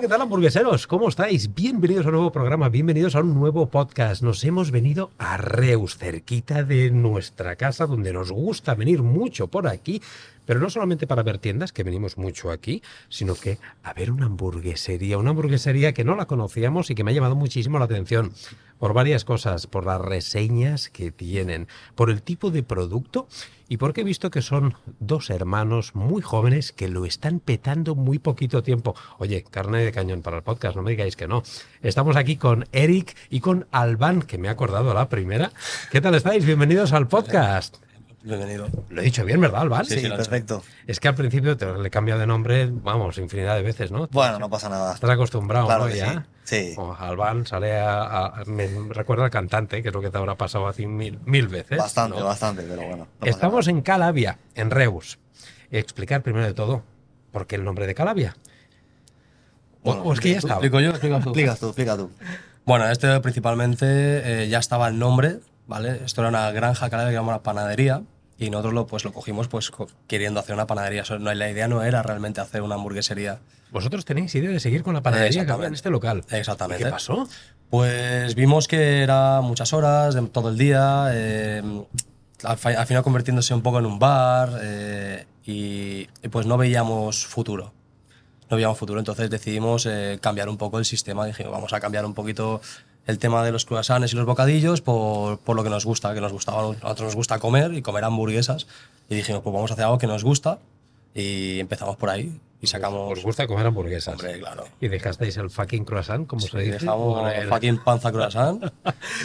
¿qué tal hamburgueseros? ¿Cómo estáis? Bienvenidos a un nuevo programa, bienvenidos a un nuevo podcast. Nos hemos venido a Reus, cerquita de nuestra casa, donde nos gusta venir mucho por aquí, pero no solamente para ver tiendas, que venimos mucho aquí, sino que a ver una hamburguesería, una hamburguesería que no la conocíamos y que me ha llamado muchísimo la atención por varias cosas, por las reseñas que tienen, por el tipo de producto y porque he visto que son dos hermanos muy jóvenes que lo están petando muy poquito tiempo. Oye, carne de cañón para el podcast, no me digáis que no. Estamos aquí con Eric y con Alban, que me ha acordado la primera. ¿Qué tal estáis? Bienvenidos al podcast. Bienvenido. Lo he dicho bien, ¿verdad, Alban? Sí, perfecto. Es que al principio te le he cambiado de nombre, vamos, infinidad de veces, ¿no? Bueno, no pasa nada. Estás acostumbrado, Claro ¿no? que Ya. sí. Sí. O Alban sale a, a- Me recuerda al cantante, que es lo que te habrá pasado así mil, mil veces. Bastante, ¿no? bastante, pero bueno. no Estamos nada. en Calavia, en Reus. Explicar primero de todo, ¿por qué el nombre de Calavia? O, Bueno, o es que ya estaba. ¿Explico yo? ¿Explicas tú? Explicas tú, explica tú. Bueno, este principalmente eh, ya estaba el nombre, ¿vale? Esto era una granja que ahora le llamamos una panadería y nosotros lo, pues, lo cogimos pues, queriendo hacer una panadería. No, la idea no era realmente hacer una hamburguesería. Vosotros tenéis idea de seguir con la panadería que había en este local. Exactamente. ¿Y ¿Qué pasó? Pues vimos que era muchas horas, de todo el día, eh, al, al final convirtiéndose un poco en un bar eh, y, y pues no veíamos futuro. No veíamos futuro, entonces decidimos eh, cambiar un poco el sistema. Dijimos, vamos a cambiar un poquito el tema de los croissants y los bocadillos por, por lo que nos gusta, que nos gustaba, a nosotros nos gusta comer y comer hamburguesas. Y dijimos, pues vamos a hacer algo que nos gusta y empezamos por ahí y sacamos... Os gusta comer hamburguesas. Hombre, claro. Y dejasteis el fucking croissant, como se Y dice. dejamos el- fucking panza croissant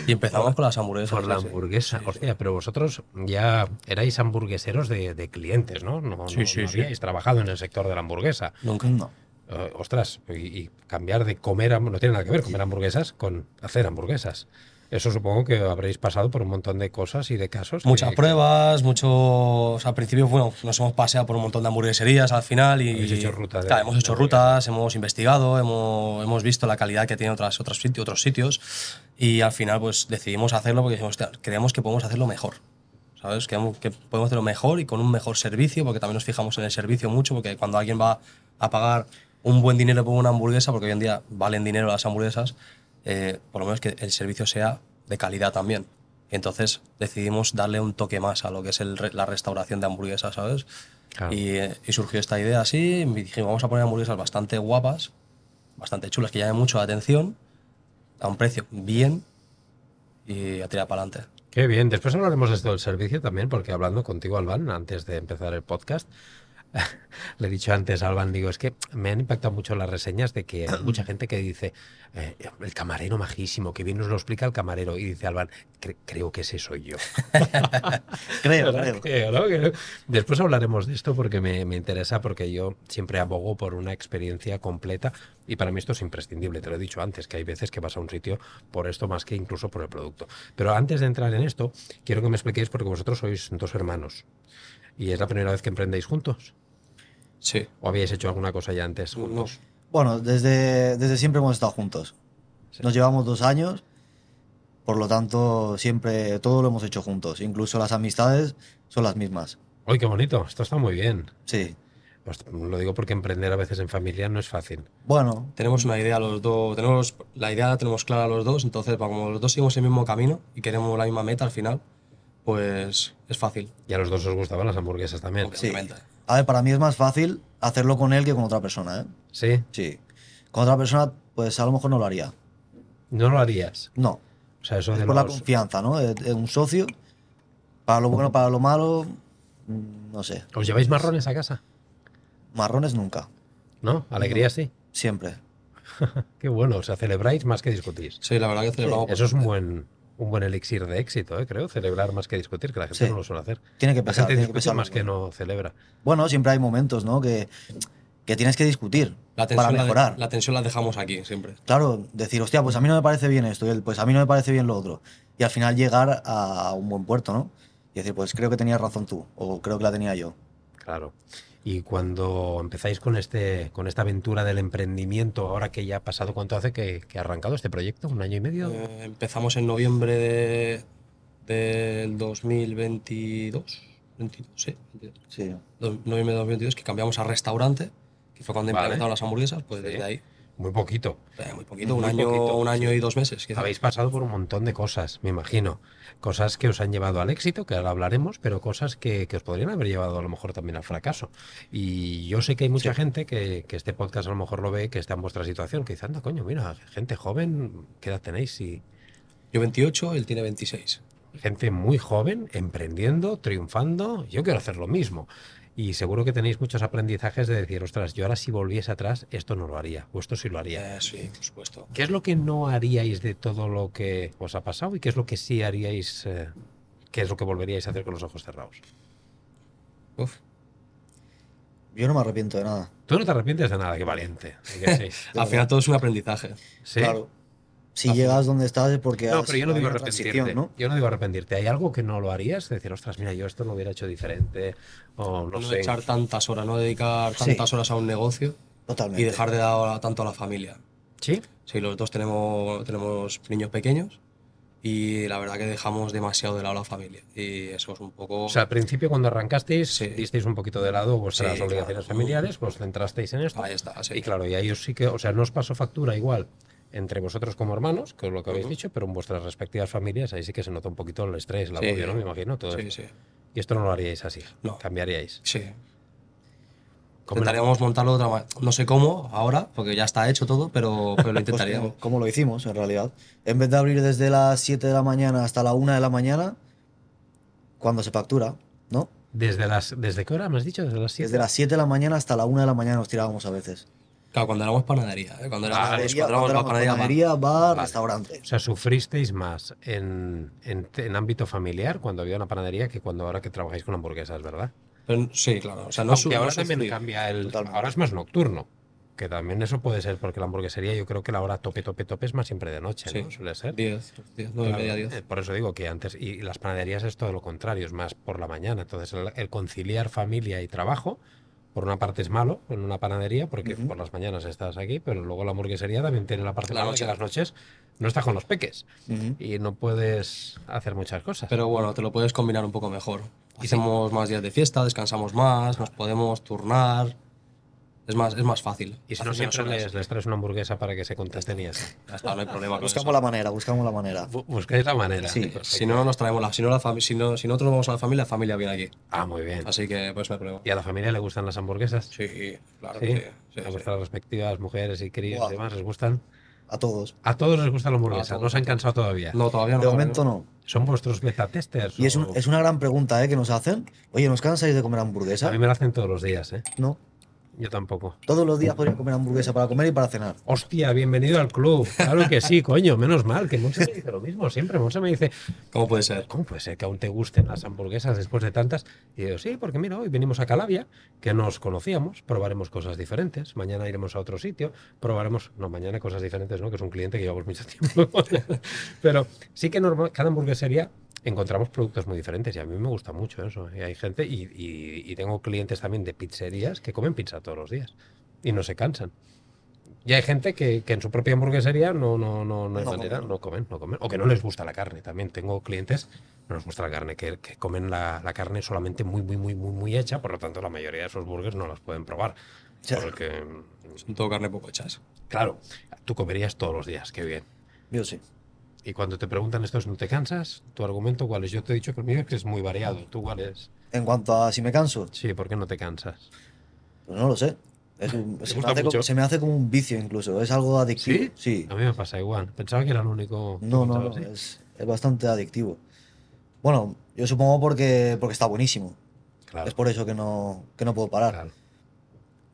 y empezamos con las hamburguesas. por la sí, sí. hamburguesa. Hostia, pero vosotros ya erais hamburgueseros de, de clientes, ¿no? No, Sí, no- sí, no sí. habíais trabajado en el sector de la hamburguesa. Nunca. No. Eh, ostras, y, y cambiar de comer, no tiene nada que ver comer hamburguesas con hacer hamburguesas. Eso supongo que habréis pasado por un montón de cosas y de casos. que- Muchas que- pruebas, mucho. O sea, al principio, bueno, nos hemos paseado por un montón de hamburgueserías al final y. Habéis hecho ruta de- Claro, hemos hecho rutas, hemos investigado, hemos, hemos visto la calidad que tiene otras, otros, sitios, otros sitios y al final, pues decidimos hacerlo porque dijimos, "Hostia, creemos que podemos hacerlo mejor. ¿Sabes? Creemos que podemos hacerlo mejor y con un mejor servicio, porque también nos fijamos en el servicio mucho, porque cuando alguien va a pagar un buen dinero por una hamburguesa, porque hoy en día valen dinero las hamburguesas, eh, por lo menos que el servicio sea de calidad también. Entonces decidimos darle un toque más a lo que es el la restauración de hamburguesas, ¿sabes? Claro. Y, eh, y surgió esta idea así, y dijimos, vamos a poner hamburguesas bastante guapas, bastante chulas, que llamen mucho la atención, a un precio bien y a tirar para adelante. Qué bien. Después hablaremos de esto del servicio también, porque hablando contigo, Alban, antes de empezar el podcast, le he dicho antes Alban, digo, es que me han impactado mucho las reseñas de que hay mucha gente que dice, eh, el camarero majísimo, que bien nos lo explica el camarero, y dice Alban, "Cre- creo que ese soy yo. Creo, creo. Creo, ¿no? Después hablaremos de esto porque me, me interesa, porque yo siempre abogo por una experiencia completa y para mí esto es imprescindible. Te lo he dicho antes, que hay veces que vas a un sitio por esto más que incluso por el producto. Pero antes de entrar en esto, quiero que me expliquéis porque vosotros sois dos hermanos y es la primera vez que emprendéis juntos. Sí. ¿O habíais hecho alguna cosa ya antes juntos? Bueno, desde, desde siempre hemos estado juntos. Nos llevamos dos años, por lo tanto, siempre todo lo hemos hecho juntos. Incluso las amistades son las mismas. ¡Uy, qué bonito! Esto está muy bien. Sí. Pues lo digo porque emprender a veces en familia no es fácil. Bueno, Tenemos una idea los dos, tenemos, la idea la tenemos clara los dos, entonces como los dos seguimos el mismo camino y queremos la misma meta al final, pues es fácil. Y a los dos os gustaban las hamburguesas también. sí. A ver, para mí es más fácil hacerlo con él que con otra persona, ¿eh? ¿Sí? Sí. Con otra persona, pues a lo mejor no lo haría. ¿No lo harías? No. O sea, eso Es de por la confianza, ¿no? De un socio. Para lo bueno, para lo malo, mm, no sé. ¿Os lleváis marrones a casa? Marrones nunca. ¿No? Alegría sí. Siempre. Qué bueno, o sea, celebráis más que discutís. Sí, la verdad que celebramos. Eso es un buen, un buen elixir de éxito, ¿eh? creo, celebrar más que discutir, que la gente Sí. no lo suele hacer. Tiene que La pesar. gente Tiene que más que no celebra. Bueno, siempre hay momentos, ¿no? Que, que tienes que discutir la para tensión, la de- mejorar. la tensión la dejamos aquí siempre. Claro, decir, hostia, pues a mí no me parece bien esto, y él, pues a mí no me parece bien lo otro. Y al final llegar a un buen puerto, ¿no? Y decir, pues creo que tenías razón tú, o creo que la tenía yo. Claro. Y cuando empezáis con, este, con esta aventura del emprendimiento, ahora que ya ha pasado, ¿cuánto hace que, que ha arrancado este proyecto? ¿Un año y medio? Eh, empezamos en noviembre de, del 2022. 22, sí. 22. Sí. Do- Noviembre de 2022, que cambiamos a restaurante, que fue cuando Vale. implementaron las hamburguesas, pues Sí. desde ahí. Muy poquito. Eh, muy poquito, un Muy año, poquito, un año y dos meses. quizá. Habéis pasado por un montón de cosas, me imagino. Cosas que os han llevado al éxito, que ahora hablaremos, pero cosas que, que os podrían haber llevado a lo mejor también al fracaso. Y yo sé que hay mucha gente que, que este podcast a lo mejor lo ve, que está en vuestra situación, que dice, anda, coño, mira, gente joven, ¿qué edad tenéis? Y Yo 28, él tiene 26. gente muy joven, emprendiendo, triunfando. Yo quiero hacer lo mismo. Y seguro que tenéis muchos aprendizajes de decir, ostras, yo ahora si volviese atrás, esto no lo haría, o esto sí lo haría. Eh, sí, por supuesto. ¿Qué es lo que no haríais de todo lo que os ha pasado y qué es lo que sí haríais, eh, qué es lo que volveríais a hacer con los ojos cerrados? Uf. Yo no me arrepiento de nada. Tú no te arrepientes de nada, qué valiente. ¿sí que sí? Al final todo es un aprendizaje. ¿Sí? Claro. Si llegas donde estás es porque No, has- pero yo no digo arrepentirte. transición, ¿no? Yo no digo arrepentirte. ¿Hay algo que no lo harías? Decir, ostras, mira, yo esto lo hubiera hecho diferente. O no, No, sé. echar tantas horas, no dedicar Sí. tantas horas a un negocio Totalmente. y dejar de dar tanto a la familia. ¿Sí? Sí, los dos tenemos, tenemos niños pequeños y la verdad que dejamos demasiado de lado a la familia. Y eso es un poco... O sea, al principio cuando arrancasteis, Sí. disteis un poquito de lado vuestras Sí, obligaciones claro. familiares, os centrasteis en esto. ahí está, sí. Y claro, y ahí os sí que, o sea, no os pasó factura igual entre vosotros como hermanos, que es lo que habéis dicho, pero en vuestras respectivas familias ahí sí que se nota un poquito el estrés, el Sí. agobio, ¿no? Me imagino todo Sí, esto. sí. Y esto no lo haríais así, No. cambiaríais. Sí. La- Intentaríamos montarlo de otra manera. No sé cómo ahora, porque ya está hecho todo, pero, pero lo Pues intentaríamos. como, como lo hicimos, en realidad. En vez de abrir desde las 7 de la mañana hasta la 1 de la mañana, cuando se factura, ¿no? Desde las ¿Desde qué hora me has dicho? Desde las 7. Desde las 7 de la mañana hasta la 1 de la mañana nos tirábamos a veces. Claro, cuando éramos panadería. ¿eh? Cuando éramos, Panadería, cuando éramos cuando éramos panadería, panadería, bar, Vale. restaurante. O sea, sufristeis más en, en, en ámbito familiar cuando había una panadería que cuando ahora que trabajáis con hamburguesas, ¿verdad? Pero, sí, claro. O sea, no, su- Aunque no ahora también sufrir. cambia el. Totalmente. Ahora es más nocturno. Que también eso puede ser, porque la hamburguesería yo creo que la hora tope, tope, tope es más siempre de noche, Sí. ¿no? Suele ser. 10, 10, 9 y Claro, media, eh, 10. Por eso digo que antes, y las panaderías es todo lo contrario, es más por la mañana. Entonces, el, el conciliar familia y trabajo, por una parte es malo en una panadería, porque por las mañanas estás aquí, pero luego la hamburguesería también tiene la parte La mala noche. que las noches no estás con los peques y no puedes hacer muchas cosas. Pero bueno, te lo puedes combinar un poco mejor. Hacemos más días de fiesta, descansamos más, nos podemos turnar. Es más, es más fácil. y si no, siempre les, les traes una hamburguesa para que se contesten y así. No hay problema con Buscamos eso. la manera, buscamos la manera. Bu- Buscáis la manera. Sí. Perfecto. Si no, nos traemos la. Si, no la si, no, si nosotros vamos a la familia, la familia viene aquí. Ah, muy bien. Así que, pues no hay problema. ¿Y a la familia le gustan las hamburguesas? Sí, claro. Sí. que sí, sí, a sí. vuestras respectivas mujeres y críos Buah. y demás les gustan. A todos. A todos les gusta la hamburguesa, A no se han cansado todavía. No, todavía no. De momento no. ¿Son vuestros beta testers? Y es, un- es una gran pregunta ¿eh? que nos hacen. Oye, ¿nos cansáis de comer A hamburguesa? mí me lo hacen todos los días, ¿eh? No. Yo tampoco. Todos los días podría comer hamburguesa para comer y para cenar. Hostia, bienvenido al club. Claro que sí, coño, menos mal, que Monse me dice lo mismo siempre. Monse me dice, ¿Cómo puede ser? ¿cómo puede ser que aún te gusten las hamburguesas después de tantas? Y yo, sí, porque mira, hoy venimos a Calavia, que nos conocíamos, probaremos cosas diferentes. Mañana iremos a otro sitio, probaremos, no, mañana cosas diferentes, ¿no? Que es un cliente que llevamos mucho tiempo. Pero sí que normal, cada hamburguesería encontramos productos muy diferentes y a mí me gusta mucho eso. Y hay gente, y, y- y tengo clientes también de pizzerías que comen pizza todos los días y no se cansan. Y hay gente que, que en su propia hamburguesería no, no, no, no hay No manera, comen. no comen, no comen. O que no les gusta la carne. También tengo clientes, no les gusta la carne, que, que comen la, la carne solamente muy, muy, muy, muy, muy hecha. Por lo tanto, la mayoría de esos burgers no las pueden probar. Ya. Porque, Son todo carne poco hechas. claro, tú comerías todos los días, qué bien. Yo sí. Y cuando te preguntan esto, ¿no te cansas? ¿Tu argumento cuál es? Yo te he dicho que el es que es muy variado. ¿Tú cuál es? En cuanto a si me canso, Sí, ¿por qué no te cansas? pues no lo sé. Es un- se, me hace como, se me hace como un vicio incluso. Es algo adictivo. ¿Sí? Sí. A mí me pasa igual. Pensaba que era el único. No, no, no. Es, es bastante adictivo. Bueno, yo supongo porque, porque está buenísimo. Claro, Es por eso que no, que no puedo parar. claro.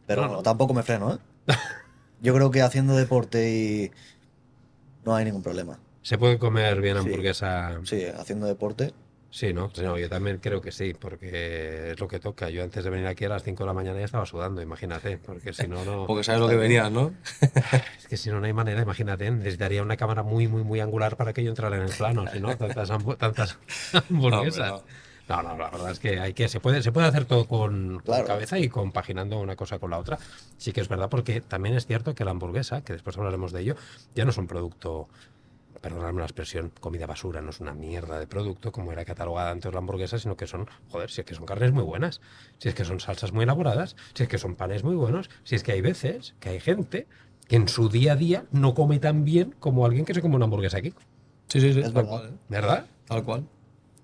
Pero no. tampoco me freno, ¿eh? Yo creo que haciendo deporte y no hay ningún problema. ¿Se puede comer bien hamburguesa? Sí, haciendo deporte. Sí, ¿no? Sí, no, yo también creo que sí, porque es lo que toca. Yo antes de venir aquí a las 5 de la mañana ya estaba sudando, imagínate, porque si no, no... Porque sabes lo que venías, ¿no? Es que si no, no hay manera, imagínate, necesitaría una cámara muy, muy, muy angular para que yo entrara en el plano, si no, tantas, hambu- tantas hamburguesas. No, No, no, la verdad es que hay que, se puede, se puede hacer todo con, con cabeza y compaginando una cosa con la otra. Sí que es verdad, porque también es cierto que la hamburguesa, que después hablaremos de ello, ya no es un producto, perdonadme la expresión, comida basura, no es una mierda de producto como era catalogada antes la hamburguesa, sino que son, joder, si es que son carnes muy buenas, si es que son salsas muy elaboradas, si es que son panes muy buenos, si es que hay veces que hay gente que en su día a día no come tan bien como alguien que se come una hamburguesa aquí. Sí, sí, sí. Es tal verdad. cual. ¿eh? ¿Verdad? Tal cual.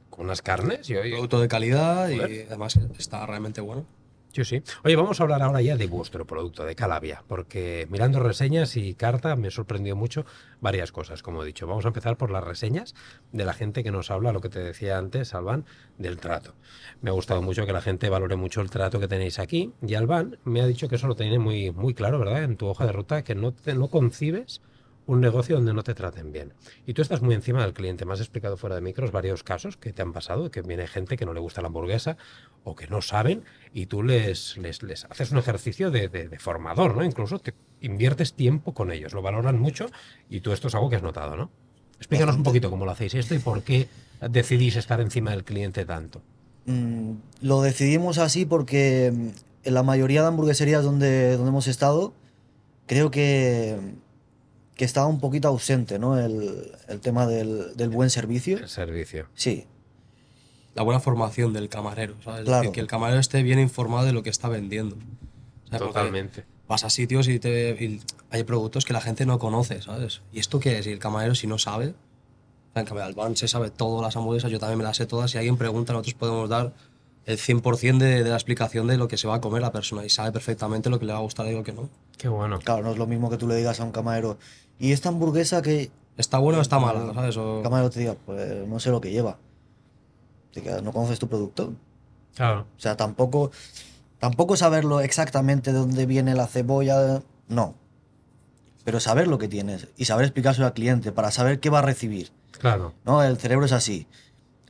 Con unas carnes. Yo, yo- Producto de calidad y además está realmente bueno. Sí, sí. Oye, vamos a hablar ahora ya de vuestro producto, de Calavia, porque mirando reseñas y carta me sorprendió mucho varias cosas, como he dicho. Vamos a empezar por las reseñas de la gente que nos habla, lo que te decía antes, Alban, del trato. Me ha gustado mucho que la gente valore mucho el trato que tenéis aquí y Alban me ha dicho que eso lo tiene muy, muy claro, ¿verdad? En tu hoja de ruta, que no, te, no concibes un negocio donde no te traten bien. Y tú estás muy encima del cliente. Me has explicado fuera de micros varios casos que te han pasado, que viene gente que no le gusta la hamburguesa o que no saben y tú les, les, les haces un ejercicio de, de- de formador, ¿no? Incluso te inviertes tiempo con ellos, lo valoran mucho y tú esto es algo que has notado, ¿no? Explícanos un poquito cómo lo hacéis esto y por qué decidís estar encima del cliente tanto. Mm, lo decidimos así porque mm, en la mayoría de hamburgueserías donde, donde hemos estado, creo que, que estaba un poquito ausente, ¿no? El, el tema del, del buen servicio. El servicio. Sí, La buena formación del camarero, ¿sabes? Es Claro. decir, que el camarero esté bien informado de lo que está vendiendo. O sea, porque Totalmente. Vas a sitios y, te, y hay productos que la gente no conoce, ¿sabes? ¿Y esto qué es? Y el camarero, si no sabe, en cambio, Albán se sabe todas las hamburguesas, yo también me las sé todas. Si alguien pregunta, nosotros podemos dar el 100% de, de la explicación de lo que se va a comer la persona y sabe perfectamente lo que le va a gustar y lo que no. Qué bueno. claro, no es lo mismo que tú le digas a un camarero, y esta hamburguesa que ¿Está buena o está mala? ¿sabes? O- el camarero te diga, pues no sé lo que lleva. Te quedas, ¿No conoces tu producto? Claro. O sea, tampoco, tampoco saberlo exactamente de dónde viene la cebolla, no. Pero saber lo que tienes y saber explicárselo al cliente para saber qué va a recibir. Claro. ¿no? El cerebro es así.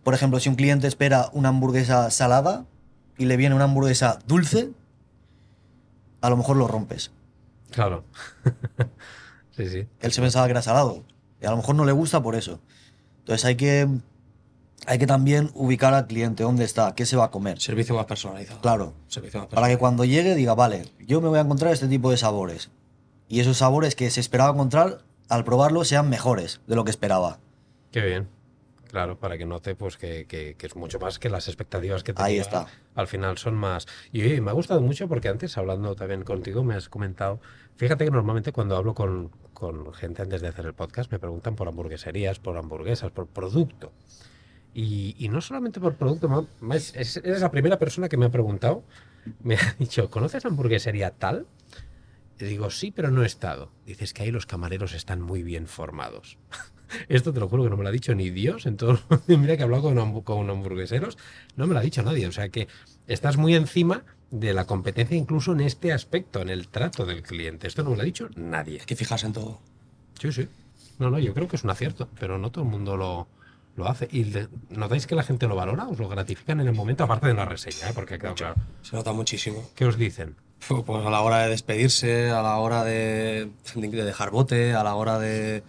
Por ejemplo, si un cliente espera una hamburguesa salada y le viene una hamburguesa dulce, a lo mejor lo rompes. Claro. sí, sí. Él se pensaba que era salado. Y a lo mejor no le gusta por eso. Entonces hay que, hay que también ubicar al cliente dónde está, qué se va a comer. Servicio más personalizado. Claro. Servicio más Para que personalizado. cuando llegue diga, vale, yo me voy a encontrar este tipo de sabores. Y esos sabores que se esperaba encontrar, al probarlo, sean mejores de lo que esperaba. Qué bien. Claro, para que note pues que, que- que es mucho más que las expectativas que tenía. Ahí está. Al final son más. Y oye, me ha gustado mucho porque antes, hablando también contigo, me has comentado. Fíjate que normalmente cuando hablo con, con gente antes de hacer el podcast, me preguntan por hamburgueserías, por hamburguesas, por producto. Y, y no solamente por producto, más- es- eres la primera persona que me ha preguntado. Me ha dicho, ¿conoces hamburguesería tal? Y digo, sí, pero no he estado. Dices que ahí los camareros están muy bien formados. Esto te lo juro que no me lo ha dicho ni Dios. En todo Mira que he hablado con, con hamburgueseros, no me lo ha dicho nadie. O sea que estás muy encima de la competencia incluso en este aspecto, en el trato del cliente. Esto no me lo ha dicho nadie. Hay que fijarse en todo. Sí, sí. No, no, yo creo que es un acierto, pero no todo el mundo lo, lo hace. ¿Y le- notáis que la gente lo valora? ¿Os lo gratifican en el momento? Aparte de la reseña, ¿eh? porque ha quedado claro. Se nota muchísimo. ¿Qué os dicen? Pues a la hora de despedirse, a la hora de, de dejar bote, a la hora de.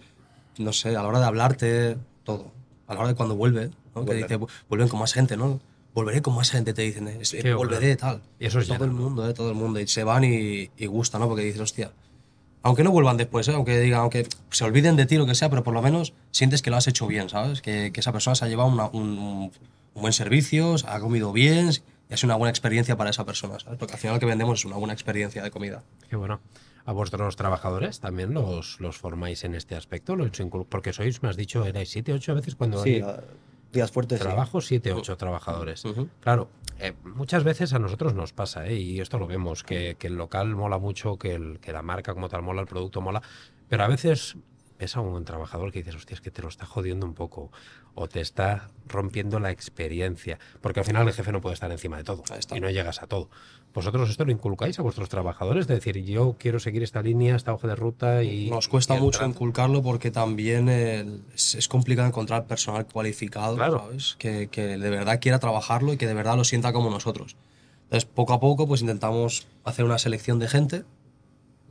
No sé, a la hora de hablarte, todo. A la hora de cuando vuelve, ¿no? Que dice, "Vu- vuelven con más gente, ¿no? Volveré con más gente, te dicen, eh, volveré, tal. Y eso es todo lleno, el mundo, ¿eh? Todo el mundo. Y se van y, y gusta, ¿no? Porque dices, hostia. Aunque no vuelvan después, ¿eh? aunque digan, aunque se olviden de ti, lo que sea, pero por lo menos sientes que lo has hecho bien, ¿sabes? Que, que esa persona se ha llevado una- un, buen servicio, se ha comido bien y ha sido una buena experiencia para esa persona, ¿sabes? Porque al final lo que vendemos es una buena experiencia de comida. Qué bueno. ¿A vuestros trabajadores también los, los formáis en este aspecto? ¿Lo hecho inclu- Porque sois, me has dicho, erais siete, ocho veces cuando Sí, hay a- días fuertes. sí. trabajo, siete, ocho trabajadores. Ujú. Claro, eh, muchas veces a nosotros nos pasa, ¿eh? y esto lo vemos, que, que el local mola mucho, que, el- que la marca como tal mola, el producto mola, pero a veces ves a un trabajador que dices, hostia, es que te lo está jodiendo un poco, o te está rompiendo la experiencia, porque al final el jefe no puede estar encima de todo, y no llegas a todo. ¿Vosotros esto lo inculcáis a vuestros trabajadores? De decir, yo quiero seguir esta línea, esta hoja de ruta y... Nos cuesta y mucho trato"? inculcarlo porque también el- es, es complicado encontrar personal cualificado, Claro. ¿sabes? Que, que de verdad quiera trabajarlo y que de verdad lo sienta como nosotros. Entonces, poco a poco, pues intentamos hacer una selección de gente.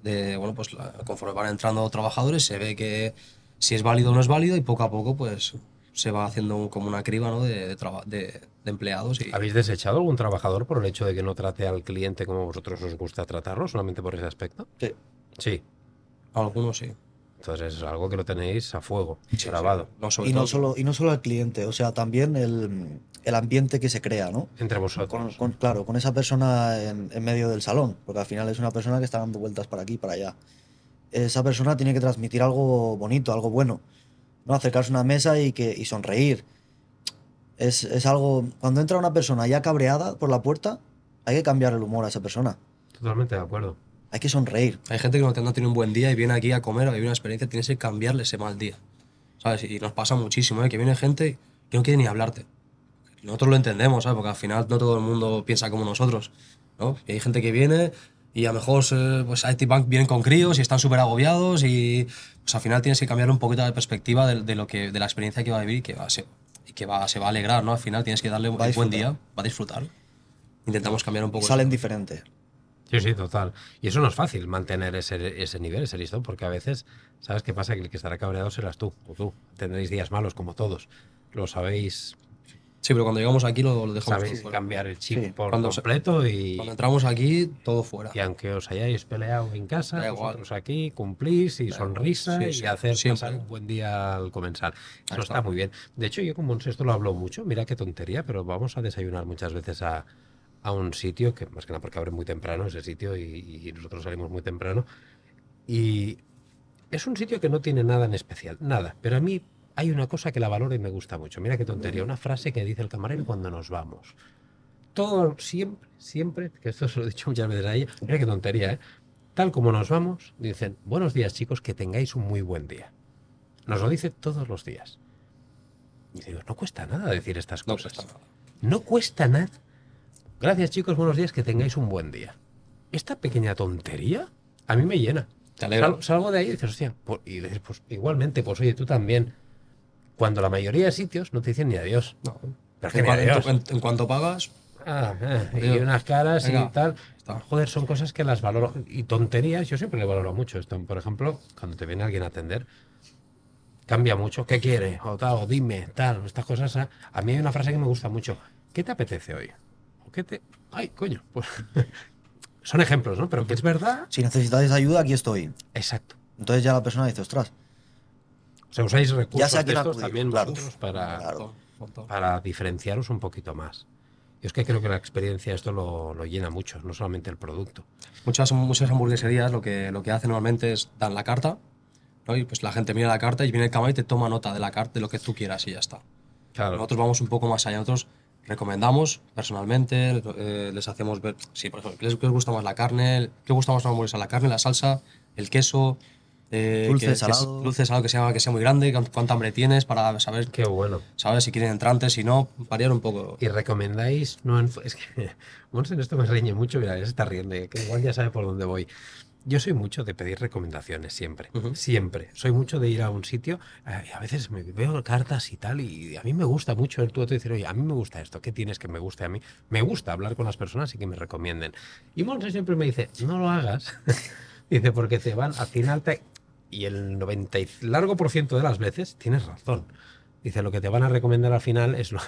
De, bueno, pues la- conforme van entrando trabajadores, se ve que si es válido o no es válido y poco a poco, pues se va haciendo un- como una criba ¿no? de, de, traba- de- de empleados. Y, ¿Habéis desechado algún trabajador por el hecho de que no trate al cliente como vosotros os gusta tratarlo, solamente por ese aspecto? Sí. Sí. algunos sí. Entonces es algo que lo tenéis a fuego, Sí, grabado. sí. No, sobre Y no, solo, y no solo al cliente, o sea, también el, el ambiente que se crea, ¿no? Entre Con, vosotros. con- claro, con esa persona en, en medio del salón, porque al final es una persona que está dando vueltas para aquí y para allá. esa persona tiene que transmitir algo bonito, algo bueno. ¿no? Acercarse a una mesa y, que, y sonreír. Es, es algo. Cuando entra una persona ya cabreada por la puerta, hay que cambiar el humor a esa persona. Totalmente de acuerdo. Hay que sonreír. Hay gente que no, no tiene un buen día y viene aquí a comer, a vivir una experiencia, tienes que cambiarle ese mal día. ¿Sabes? Y nos pasa muchísimo, ¿eh? Que viene gente que no quiere ni hablarte. Nosotros lo entendemos, ¿sabes? Porque al final no todo el mundo piensa como nosotros, ¿no? Y hay gente que viene y a lo mejor eh, pues IT Bank vienen con críos y están súper agobiados y pues al final tienes que cambiar un poquito de perspectiva de, de lo que, de la experiencia que va a vivir y que, va a ser, y que va, se va a alegrar, ¿no? Al final tienes que darle un buen día, va a disfrutar. Intentamos cambiar un poco. Salen diferente. Sí, sí, total. Y eso no es fácil, mantener ese, ese nivel, ese listón, porque a veces, ¿sabes qué pasa? Que el que estará cabreado serás tú, o tú. Tendréis días malos como todos. Lo sabéis, Sí, pero cuando llegamos aquí lo, lo dejamos sabéis fuera. cambiar el chip Sí, por cuando se- completo y, Cuando entramos aquí, todo fuera. y aunque os hayáis peleado en casa, Da igual. vosotros aquí cumplís y sonrisa Sí, y sí, hacer siempre. pasar un buen día al comenzar. Eso está. está. muy bien. De hecho, yo con Monse esto lo hablo mucho, mira qué tontería, pero vamos a desayunar muchas veces a, a un sitio, que más que nada porque abre muy temprano ese sitio y, y nosotros salimos muy temprano. Y es un sitio que no tiene nada en especial, nada. Pero a mí hay una cosa que la valoro y me gusta mucho. Mira qué tontería, una frase que dice el camarero cuando nos vamos. Todo, siempre, siempre, que esto se lo he dicho muchas veces a ella, mira qué tontería, ¿eh? Tal como nos vamos, dicen, buenos días chicos, que tengáis un muy buen día. Nos lo dice todos los días. Y digo, no cuesta nada decir estas No cosas. cuesta nada. No cuesta nada. Gracias chicos, buenos días, que tengáis un buen día. Esta pequeña tontería a mí me llena. Te alegra. Sal- salgo de ahí y dices, hostia, pues- y dices, pues igualmente, pues oye, tú también. Cuando la mayoría de sitios no te dicen ni adiós. No. Pero es que En, ni cua- en adiós. tu- en- en cuanto pagas, Ah, ah, y unas caras y tal. está. Joder, son cosas que las valoro. Y tonterías, yo siempre le valoro mucho esto. Por ejemplo, cuando te viene alguien a atender, cambia mucho. ¿Qué quiere? O tal, o dime, tal. Estas cosas. A, a mí hay una frase que me gusta mucho. ¿Qué te apetece hoy? ¿O qué te.? Ay, coño. Pues. son ejemplos, ¿no? Pero que es verdad. Si necesitáis ayuda, aquí estoy. Exacto. Entonces ya la persona dice, ostras, O sea, usáis recursos sé a de quién estos acudir, también claro. vosotros para, Claro. para diferenciaros un poquito más. Yo es que creo que la experiencia esto lo, lo llena mucho, no solamente el producto. Muchas, muchas hamburgueserías lo que, lo que hacen normalmente es dan la carta, ¿no? y pues la gente mira la carta y viene el camarero y te toma nota de la carta, de lo que tú quieras y ya está. Claro. Nosotros vamos un poco más allá. Nosotros recomendamos personalmente, eh, les hacemos ver, sí, por ejemplo, ¿qué les, les gusta más la carne? ¿Qué gusta más una hamburguesa? La carne, la salsa, el queso, eh, Dulce, que- que salado. dulce, salado, que sea, que sea muy grande, cuánta hambre tienes para saber, Qué bueno. saber si quieren entrantes, si no, variar un poco. Y recomendáis, no es que Monse en esto me reñe mucho, mira, ya se está riendo, que igual ya sabe por dónde voy. Yo soy mucho de pedir recomendaciones siempre, Ujú. siempre. Soy mucho de ir a un sitio eh, y a veces me veo cartas y tal y a mí me gusta mucho el tú a tú decir, oye, a mí me gusta esto, ¿qué tienes que me guste a mí? Me gusta hablar con las personas y que me recomienden. Y Monse siempre me dice, no lo hagas. dice, porque te van, al final te... Y el 90 y largo por ciento de las veces tienes razón. Dice, lo que te van a recomendar al final es lo-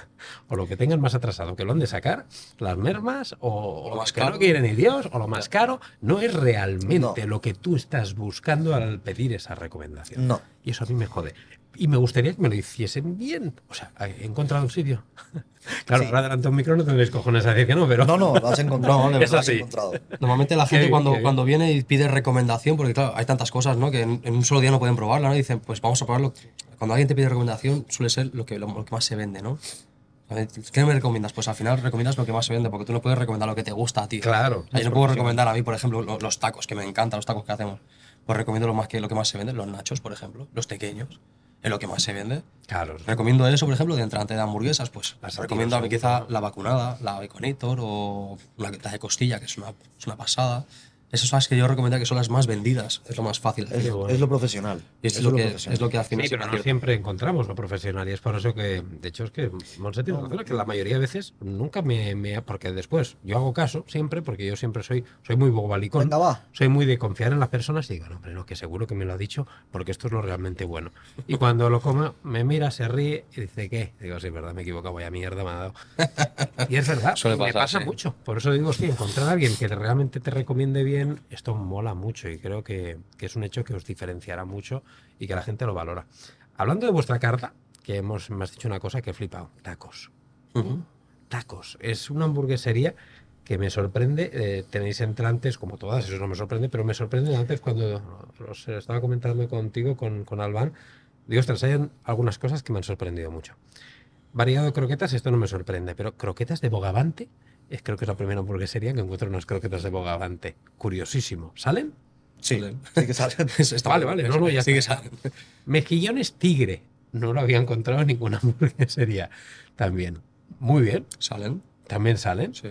o lo que tengan más atrasado, que lo han de sacar, las mermas, o, o lo más que caro. no quieren ni Dios, o lo más caro. No es realmente No. lo que tú estás buscando al pedir esa recomendación. no. Y eso a mí me jode. Y me gustaría que me lo hiciesen bien. O sea, he encontrado un sitio. claro, Sí. ahora delante de un micro no tendréis cojones a decir que no, pero. No, no, lo has encontrado. No, de lo verdad has encontrado. Normalmente la gente Qué- cuando, qué cuando viene y pide recomendación, porque claro, hay tantas cosas, ¿no? Que en, en un solo día no pueden probarla, ¿no? Y dicen, pues vamos a probarlo. Cuando alguien te pide recomendación, suele ser lo que, lo, lo que más se vende, ¿no? ¿Qué me recomiendas? Pues al final recomiendas lo que más se vende, porque tú no puedes recomendar lo que te gusta a ti. Claro. O sea, yo no puedo recomendar a mí, por ejemplo, lo- los tacos, que me encantan los tacos que hacemos. Pues recomiendo lo, más que, lo que más se vende, los nachos, por ejemplo, los pequeños, es lo que más se vende. Claro. Recomiendo eso, por ejemplo, de entrante de hamburguesas, pues recomiendo a mí quizá la vacunada, la Baconitor o la de costilla, que es una, es una pasada. Esas sabes que yo recomiendo que son las más vendidas, es lo más fácil. Es, lo- bueno. es lo profesional. y es, lo que, profesional. es lo que al Sí, pero no siempre encontramos lo profesional y es por eso que, de hecho, es que Monse tiene razón, es que la mayoría de veces nunca me, me- porque después yo hago caso siempre, porque yo siempre soy, soy muy bobalicón, Venga, va. soy muy de confiar en las personas y digo, no, hombre, no, que seguro que me lo ha dicho porque esto es lo realmente bueno. Y cuando lo como, me mira, se ríe y dice, ¿qué? Digo, sí, es verdad, me he equivocado, vaya mierda me ha dado. Y es verdad, Suele me pasar, pasa sí. mucho. Por eso digo, sí, encontrar a alguien que te- realmente te recomiende bien, esto mola mucho y creo que, que es un hecho que os diferenciará mucho y que la gente lo valora. Hablando de vuestra carta, que hemos, me has dicho una cosa que he flipado, tacos. Ujú. Tacos. Es una hamburguesería que me sorprende. eh, tenéis entrantes como todas, eso no me sorprende, pero me sorprende antes cuando los estaba comentando contigo, con, con Albán. Digo, ostras, hay algunas cosas que me han sorprendido mucho. Variado de croquetas, esto no me sorprende, pero croquetas de bogavante, es, creo que es la primera hamburguesería que encuentro unas croquetas de bogavante. Curiosísimo. ¿Salen? Sí, sí que salen. Está Vale, vale, no, no, ya sí que salen. Mejillones tigre. No lo había encontrado en ninguna hamburguesería. También. Muy bien. Salen, También salen. sí.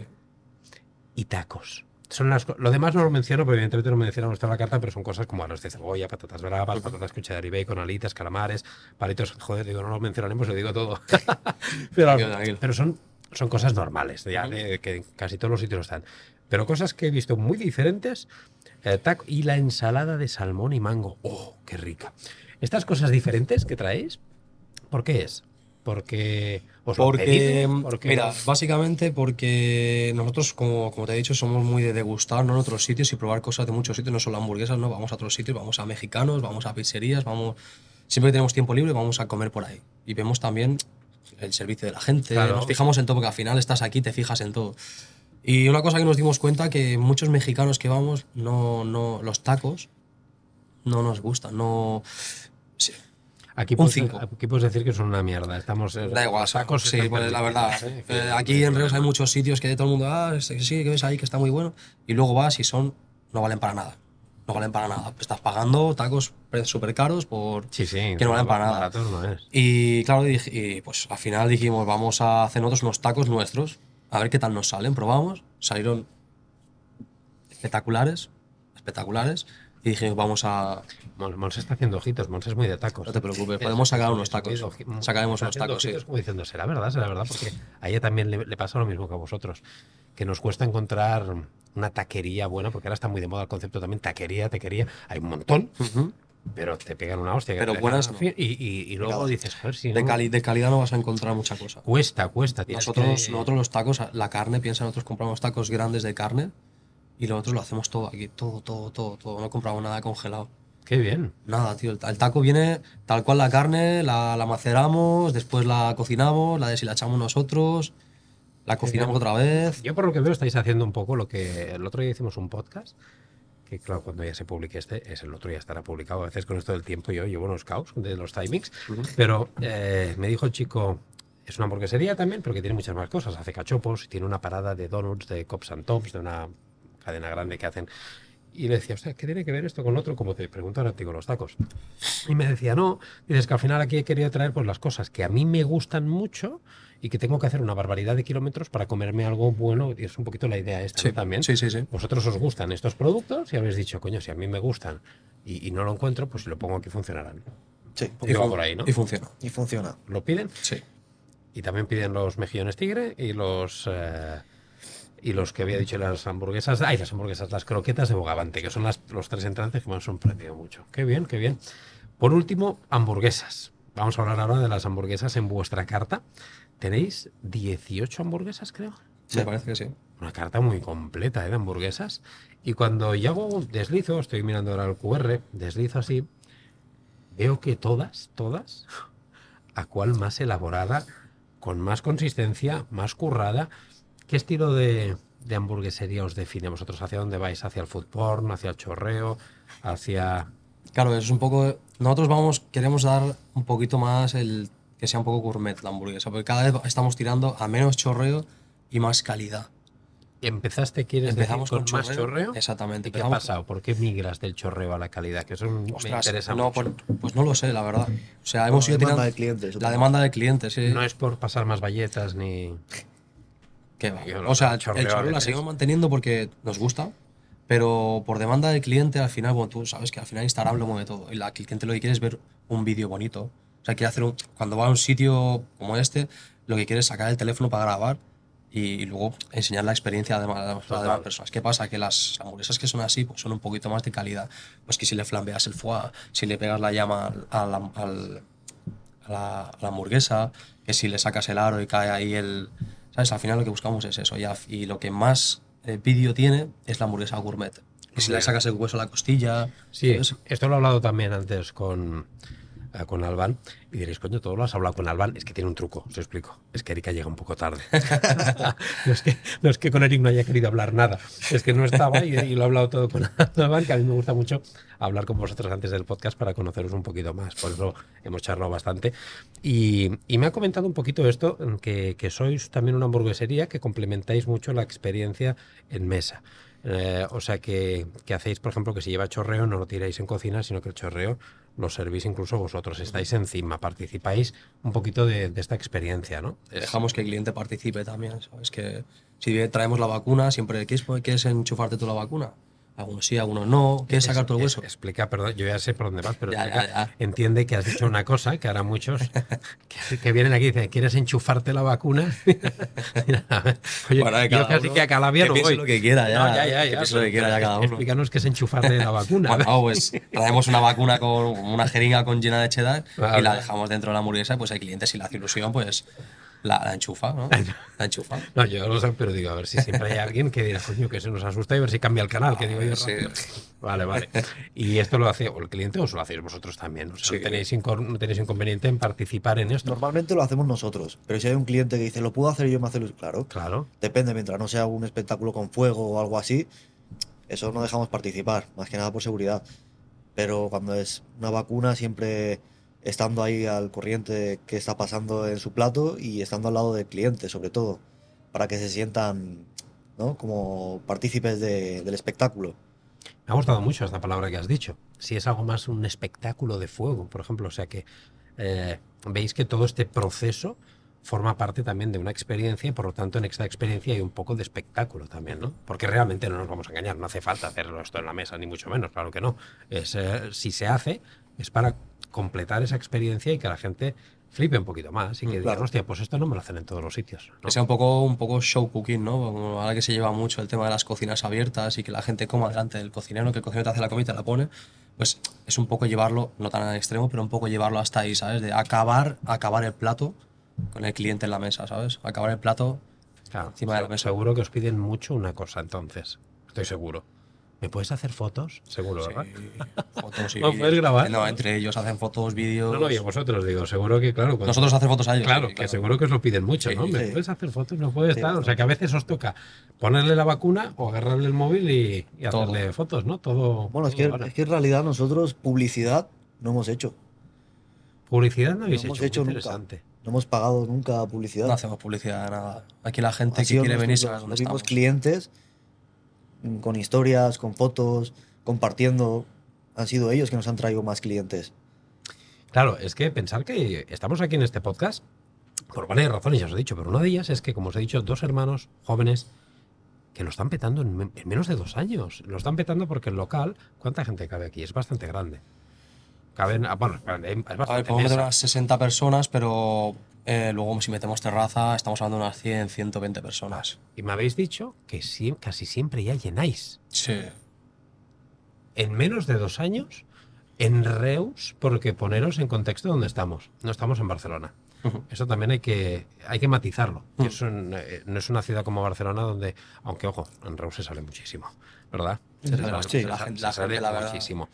Y tacos. Son las, lo demás no lo menciono, porque evidentemente no mencionamos toda la carta, pero son cosas como arroz de cebolla, patatas bravas, patatas cuchara y bacon, alitas, calamares, palitos. Joder, digo, no lo mencionaremos, lo digo todo. pero, pero son, son cosas normales, ya, de- que en casi todos los sitios están. Pero cosas que he visto muy diferentes. eh, taco y la ensalada de salmón y mango. ¡Oh, qué rica! Estas cosas diferentes que traéis, ¿por qué es? Porque os Porque, pedís, porque mira, básicamente porque nosotros, como, como te he dicho, somos muy de degustar ¿no? en otros sitios y probar cosas de muchos sitios, no solo hamburguesas, ¿no? Vamos a otros sitios, vamos a mexicanos, vamos a pizzerías, vamos... Siempre que tenemos tiempo libre vamos a comer por ahí. Y vemos también el servicio de la gente, Claro. nos fijamos en todo, porque al final estás aquí, te fijas en todo. Y una cosa que nos dimos cuenta que muchos mexicanos que vamos, no, no, los tacos no nos gustan, no... sí, Aquí Un puedes, cinco. aquí puedes decir que son una mierda. Estamos eh, Da igual, los tacos sí, pues la verdad. ¿eh? eh, aquí en Reus hay muchos sitios que todo el mundo, ah, sí, que ves ahí que está muy bueno, y luego vas y son, no valen para nada. No valen para nada. Estás pagando tacos súper caros por... Sí, sí. que no valen para nada. no es. Y claro, y, y, pues al final dijimos, vamos a hacer nosotros unos tacos nuestros, a ver qué tal nos salen. Probamos, salieron espectaculares, espectaculares, y dijimos, vamos a... Mon- Mons está haciendo ojitos, Mons es muy de tacos. No te preocupes, podemos sacar unos tacos. Sacaremos unos tacos, sí. Como diciendo, será verdad, será verdad, porque a ella también le, le pasa lo mismo que a vosotros, que nos cuesta encontrar una taquería buena, porque ahora está muy de moda el concepto también, taquería, taquería, hay un montón, pero te pegan una hostia. Pero buenas no. y, y- y luego dices, a ver si De, no- cali- de calidad no vas a encontrar mucha cosa. cuesta, cuesta. Nosotros, que- nosotros los tacos, la carne, piensa, nosotros compramos tacos grandes de carne y nosotros lo hacemos todo aquí, todo, todo, todo, todo. No compramos nada congelado. Qué bien. Nada, tío. El, el taco viene tal cual la carne, la, la maceramos, después la cocinamos, la deshilachamos nosotros, la cocinamos otra vez. Yo por lo que veo estáis haciendo un poco lo que el otro día hicimos un podcast, que claro, cuando ya se publique este, es el otro ya estará publicado. A veces con esto del tiempo yo llevo unos caos de los timings, pero eh, me dijo el chico, es una hamburguesería también, pero que tiene muchas más cosas. Hace cachopos, tiene una parada de donuts, de cops and tops, de una cadena grande que hacen. Y le decía, hostia, ¿qué tiene que ver esto con lo otro? Como te pregunto ahora a ti con los tacos. Y me decía, no, dices que al final aquí he querido traer pues las cosas que a mí me gustan mucho y que tengo que hacer una barbaridad de kilómetros para comerme algo bueno. Y es un poquito la idea esta Sí, ¿no? también. sí, sí, sí. Vosotros os gustan estos productos y habéis dicho, coño, si a mí me gustan y, y no lo encuentro, pues si lo pongo aquí funcionarán. Sí, Porque va por ahí, ¿no? y funciona. y funciona. Lo piden Sí. y también piden los mejillones tigre y los... eh, y los que había dicho las hamburguesas, ay, las hamburguesas, las croquetas de bogavante, que son las, los tres entrantes que me han sorprendido mucho. Qué bien, qué bien. Por último, hamburguesas. Vamos a hablar ahora de las hamburguesas en vuestra carta. Tenéis 18 hamburguesas, creo. Me parece que sí. Una carta muy completa ¿eh? de hamburguesas. Y cuando yo hago un deslizo, estoy mirando ahora el QR, deslizo así, veo que todas, todas, a cuál más elaborada, con más consistencia, más currada. ¿Qué estilo de, de hamburguesería os define a vosotros? ¿Hacia dónde vais? ¿Hacia el food porn? ¿Hacia el chorreo? ¿Hacia...? Claro, es un poco. Nosotros vamos, queremos dar un poquito más el. que sea un poco gourmet la hamburguesa, porque cada vez estamos tirando a menos chorreo y más calidad. ¿Empezaste, quieres Empezamos decir, con, con más chorreo. chorreo? Exactamente, ¿Y qué ha pasado? ¿Por qué migras del chorreo a la calidad? Que eso me Ostras, interesa no, mucho. pues, pues no lo sé, la verdad. O sea, hemos la ido demanda tirando. de clientes. La demanda de clientes, sí. No es por pasar más valletas ni... Que O sea, el chorreo la seguimos manteniendo porque nos gusta, pero por demanda del cliente, al final, bueno, tú sabes que al final Instagram lo mueve todo. El cliente lo que quiere es ver un vídeo bonito. O sea, quiere hacer un, cuando va a un sitio como este, lo que quiere es sacar el teléfono para grabar y, y luego enseñar la experiencia a, demás- a las demás personas. ¿Qué pasa? Que las hamburguesas que son así, pues son un poquito más de calidad. Pues que si le flambeas el foie, si le pegas la llama al, a la, a la hamburguesa, que si le sacas el aro y cae ahí el... ¿Sabes? Al final lo que buscamos es eso. Y lo que más eh, vídeo tiene es la hamburguesa gourmet. Que si le sacas el hueso a la costilla... Sí, ¿sabes? esto lo he hablado también antes con, eh, con Albán y diréis, coño, todo lo has hablado con Albán. Es que tiene un truco, os explico. Es que Erika llega un poco tarde. no, es que, no es que con Eric no haya querido hablar nada, es que no estaba y, y lo he hablado todo con Albán, que a mí me gusta mucho hablar con vosotros antes del podcast para conoceros un poquito más. Por eso hemos charlado bastante. Y, y me ha comentado un poquito esto, que, que sois también una hamburguesería que complementáis mucho la experiencia en mesa. Eh, o sea que, que, hacéis, por ejemplo, que si lleva chorreo no lo tiráis en cocina, sino que el chorreo lo servís incluso vosotros. Estáis encima, participáis un poquito de, de esta experiencia, ¿no? Dejamos que el cliente participe también. ¿sabes? Que si traemos la vacuna, siempre ¿quieres, quieres enchufarte tú la vacuna? Algunos sí, algunos no. ¿Quieres sacar todo el hueso? Explica, perdón, yo ya sé por dónde vas, pero Ya, explica, ya, ya. entiende que has dicho una cosa que ahora muchos que, que vienen aquí y dicen, ¿quieres enchufarte la vacuna? Oye, Bueno, yo casi uno que a Calabria que no voy. lo que quiera, ya. No, ya, ya, Que lo que quiera ya cada uno. Explícanos qué es enchufarle la vacuna. Bueno, pues traemos una vacuna con una jeringa con llena de cheddar Vale. y la dejamos dentro de la hamburguesa. Pues el cliente, si le hace ilusión, pues la, la enchufa, ¿no? La enchufa. No, yo lo sé, pero digo, a ver si siempre hay alguien que dirá, coño, que se nos asusta y a ver si cambia el canal, que digo yo. Sí. Vale, vale. Y esto lo hace o el cliente o se lo hacéis vosotros también. O sea, Sí. no, tenéis incor- no tenéis inconveniente en participar en esto. Normalmente lo hacemos nosotros, pero si hay un cliente que dice, ¿lo puedo hacer yo me hace ilusión?", Claro, Claro. depende, mientras no sea un espectáculo con fuego o algo así, eso no dejamos participar, más que nada por seguridad. Pero cuando es una vacuna, siempre estando ahí al corriente de qué está pasando en su plato y estando al lado del cliente, sobre todo, para que se sientan ¿no? como partícipes de- del espectáculo. Me ha gustado mucho esta palabra que has dicho. Si es algo más un espectáculo de fuego, por ejemplo. O sea que eh, veis que todo este proceso forma parte también de una experiencia y por lo tanto en esta experiencia hay un poco de espectáculo también, ¿no? Porque realmente no nos vamos a engañar, no hace falta hacerlo esto en la mesa, ni mucho menos, claro que no. Es, eh, si se hace, es para completar esa experiencia y que la gente flipe un poquito más y que digan, claro. hostia, pues esto no me lo hacen en todos los sitios. ¿no? Que sea un poco, un poco show cooking, ¿no? Como ahora que se lleva mucho el tema de las cocinas abiertas y que la gente coma delante del cocinero, que el cocinero te hace la comida y te la pone, pues es un poco llevarlo, no tan al extremo, pero un poco llevarlo hasta ahí, ¿sabes? De acabar, acabar el plato con el cliente en la mesa, ¿sabes? Acabar el plato Claro, encima de la mesa. seguro que os piden mucho una cosa entonces. Estoy seguro. ¿Me puedes hacer fotos? Seguro, ¿verdad? fotos y ¿Lo vídeos. puedes grabar? No, entre ellos hacen fotos, vídeos. No, no, y a vosotros digo, seguro que, claro. cuando- Nosotros hacer fotos a ellos. Claro, sí, que seguro que os lo piden mucho, Sí, ¿no? ¿Me puedes hacer fotos? No puede Sí, estar. O sea, que a veces os toca ponerle la vacuna o agarrarle el móvil y, hacerle fotos, ¿no? Todo. Bueno, es que, vale. es que en realidad nosotros publicidad no hemos hecho. Publicidad no habéis no hemos hecho, hecho muy nunca. interesante. No hemos pagado nunca publicidad. No hacemos publicidad de nada. Aquí la gente Ha que quiere venir los mismos estamos. clientes con historias, con fotos, compartiendo. Han sido ellos que nos han traído más clientes. Claro, es que pensar que estamos aquí en este podcast por varias razones, ya os he dicho, pero una de ellas es que, como os he dicho, dos hermanos jóvenes que lo están petando en, me- en menos de dos años. Lo están petando porque el local, ¿cuánta gente cabe aquí? Es bastante grande. Caben, ah, bueno, es grande, es A ver, bastante podemos meter mesa. unas 60 personas, pero eh, luego si metemos terraza estamos hablando de unas 100, 120 personas. Y me habéis dicho que casi siempre ya llenáis. Sí. En menos de dos años, en Reus, porque poneros en contexto donde estamos. No estamos en Barcelona. Ujú. Eso también hay que, hay que matizarlo. Mm. eso en- eh, no es una ciudad como Barcelona donde, aunque ojo, en Reus se sale muchísimo, ¿verdad? Se se la gente- la sale gente, la verdad. muchísimo.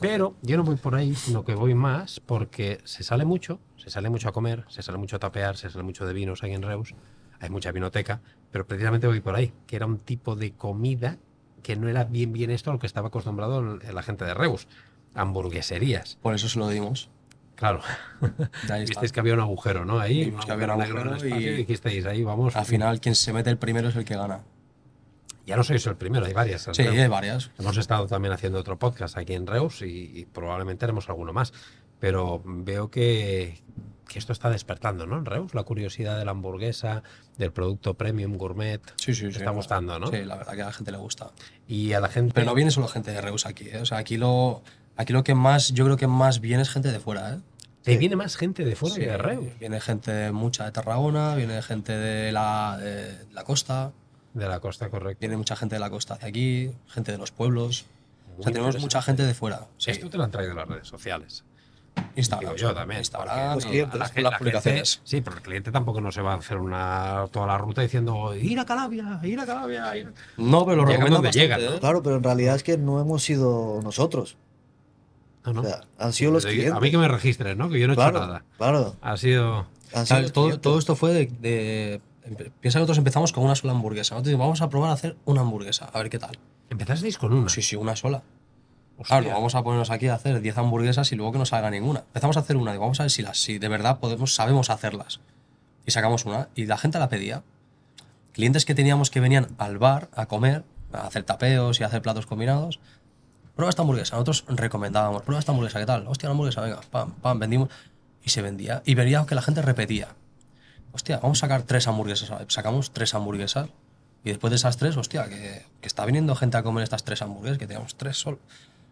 Pero yo no voy por ahí, sino que voy más porque se sale mucho, se sale mucho a comer, se sale mucho a tapear, se sale mucho de vinos aquí en Reus, hay mucha vinoteca, pero precisamente voy por ahí, que era un tipo de comida que no era bien bien esto a lo que estaba acostumbrado la gente de Reus, hamburgueserías. Por eso se lo dimos. Claro, visteis que había un agujero, ¿no? Ahí, que había un agujero y- y dijisteis, ahí vamos. Al final, quien se mete el primero es el que gana. Ya no sois el primero, hay varias. Sí, Reus. hay varias. Hemos estado también haciendo otro podcast aquí en Reus y, y probablemente haremos alguno más. Pero veo que, que esto está despertando, ¿no? En Reus, la curiosidad de la hamburguesa, del producto premium gourmet. Sí, sí, sí. está gustando, ¿no? Sí, la verdad que a la gente le gusta. Y a la gente. Pero no viene solo gente de Reus aquí, ¿eh? O sea, aquí lo, aquí lo que más, yo creo que más viene es gente de fuera, ¿eh? Te viene más gente de fuera Sí, que de Reus. Viene gente mucha de Tarragona, viene gente de la, de la costa, De la costa, correcto. viene mucha gente de la costa hacia aquí, gente de los pueblos. O sea, tenemos mucha gente de fuera. Sí. Esto te lo han traído las redes sociales. Instagram. Digo yo también. Instagram, Los clientes, la las la publicaciones. gente- sí, pero el cliente tampoco no se va a hacer una, toda la ruta diciendo ir a Calabria, ir a Calabria. ir a-". No, pero lo Llegan recomiendo donde bastante, llegan, ¿eh? ¿no? Claro, pero en realidad es que no hemos sido nosotros. No, no. O sea, han sido los A clientes. mí que me registres, ¿no? Que yo no he claro, hecho nada. claro. Ha sido. Todo, todo esto fue de, Piensa que nosotros empezamos con una sola hamburguesa. Nosotros dijimos, vamos a probar a hacer una hamburguesa, a ver qué tal. Empezasteis con una. Sí, sí, una sola. Hostia. Claro, vamos a ponernos aquí a hacer 10 hamburguesas y luego que no salga ninguna. Empezamos a hacer una y vamos a ver si, las, si de verdad podemos, sabemos hacerlas. Y sacamos una y la gente la pedía. Clientes que teníamos que venían al bar a comer, a hacer tapeos y a hacer platos combinados. Prueba esta hamburguesa. Nosotros recomendábamos, prueba esta hamburguesa, ¿qué tal? Hostia, una hamburguesa, venga, pam, pam, vendimos. Y se vendía. Y veríamos que la gente repetía. Hostia, vamos a sacar tres hamburguesas. Sacamos tres hamburguesas. Y después de esas tres, hostia, que, que está viniendo gente a comer estas tres hamburguesas, que teníamos tres solo.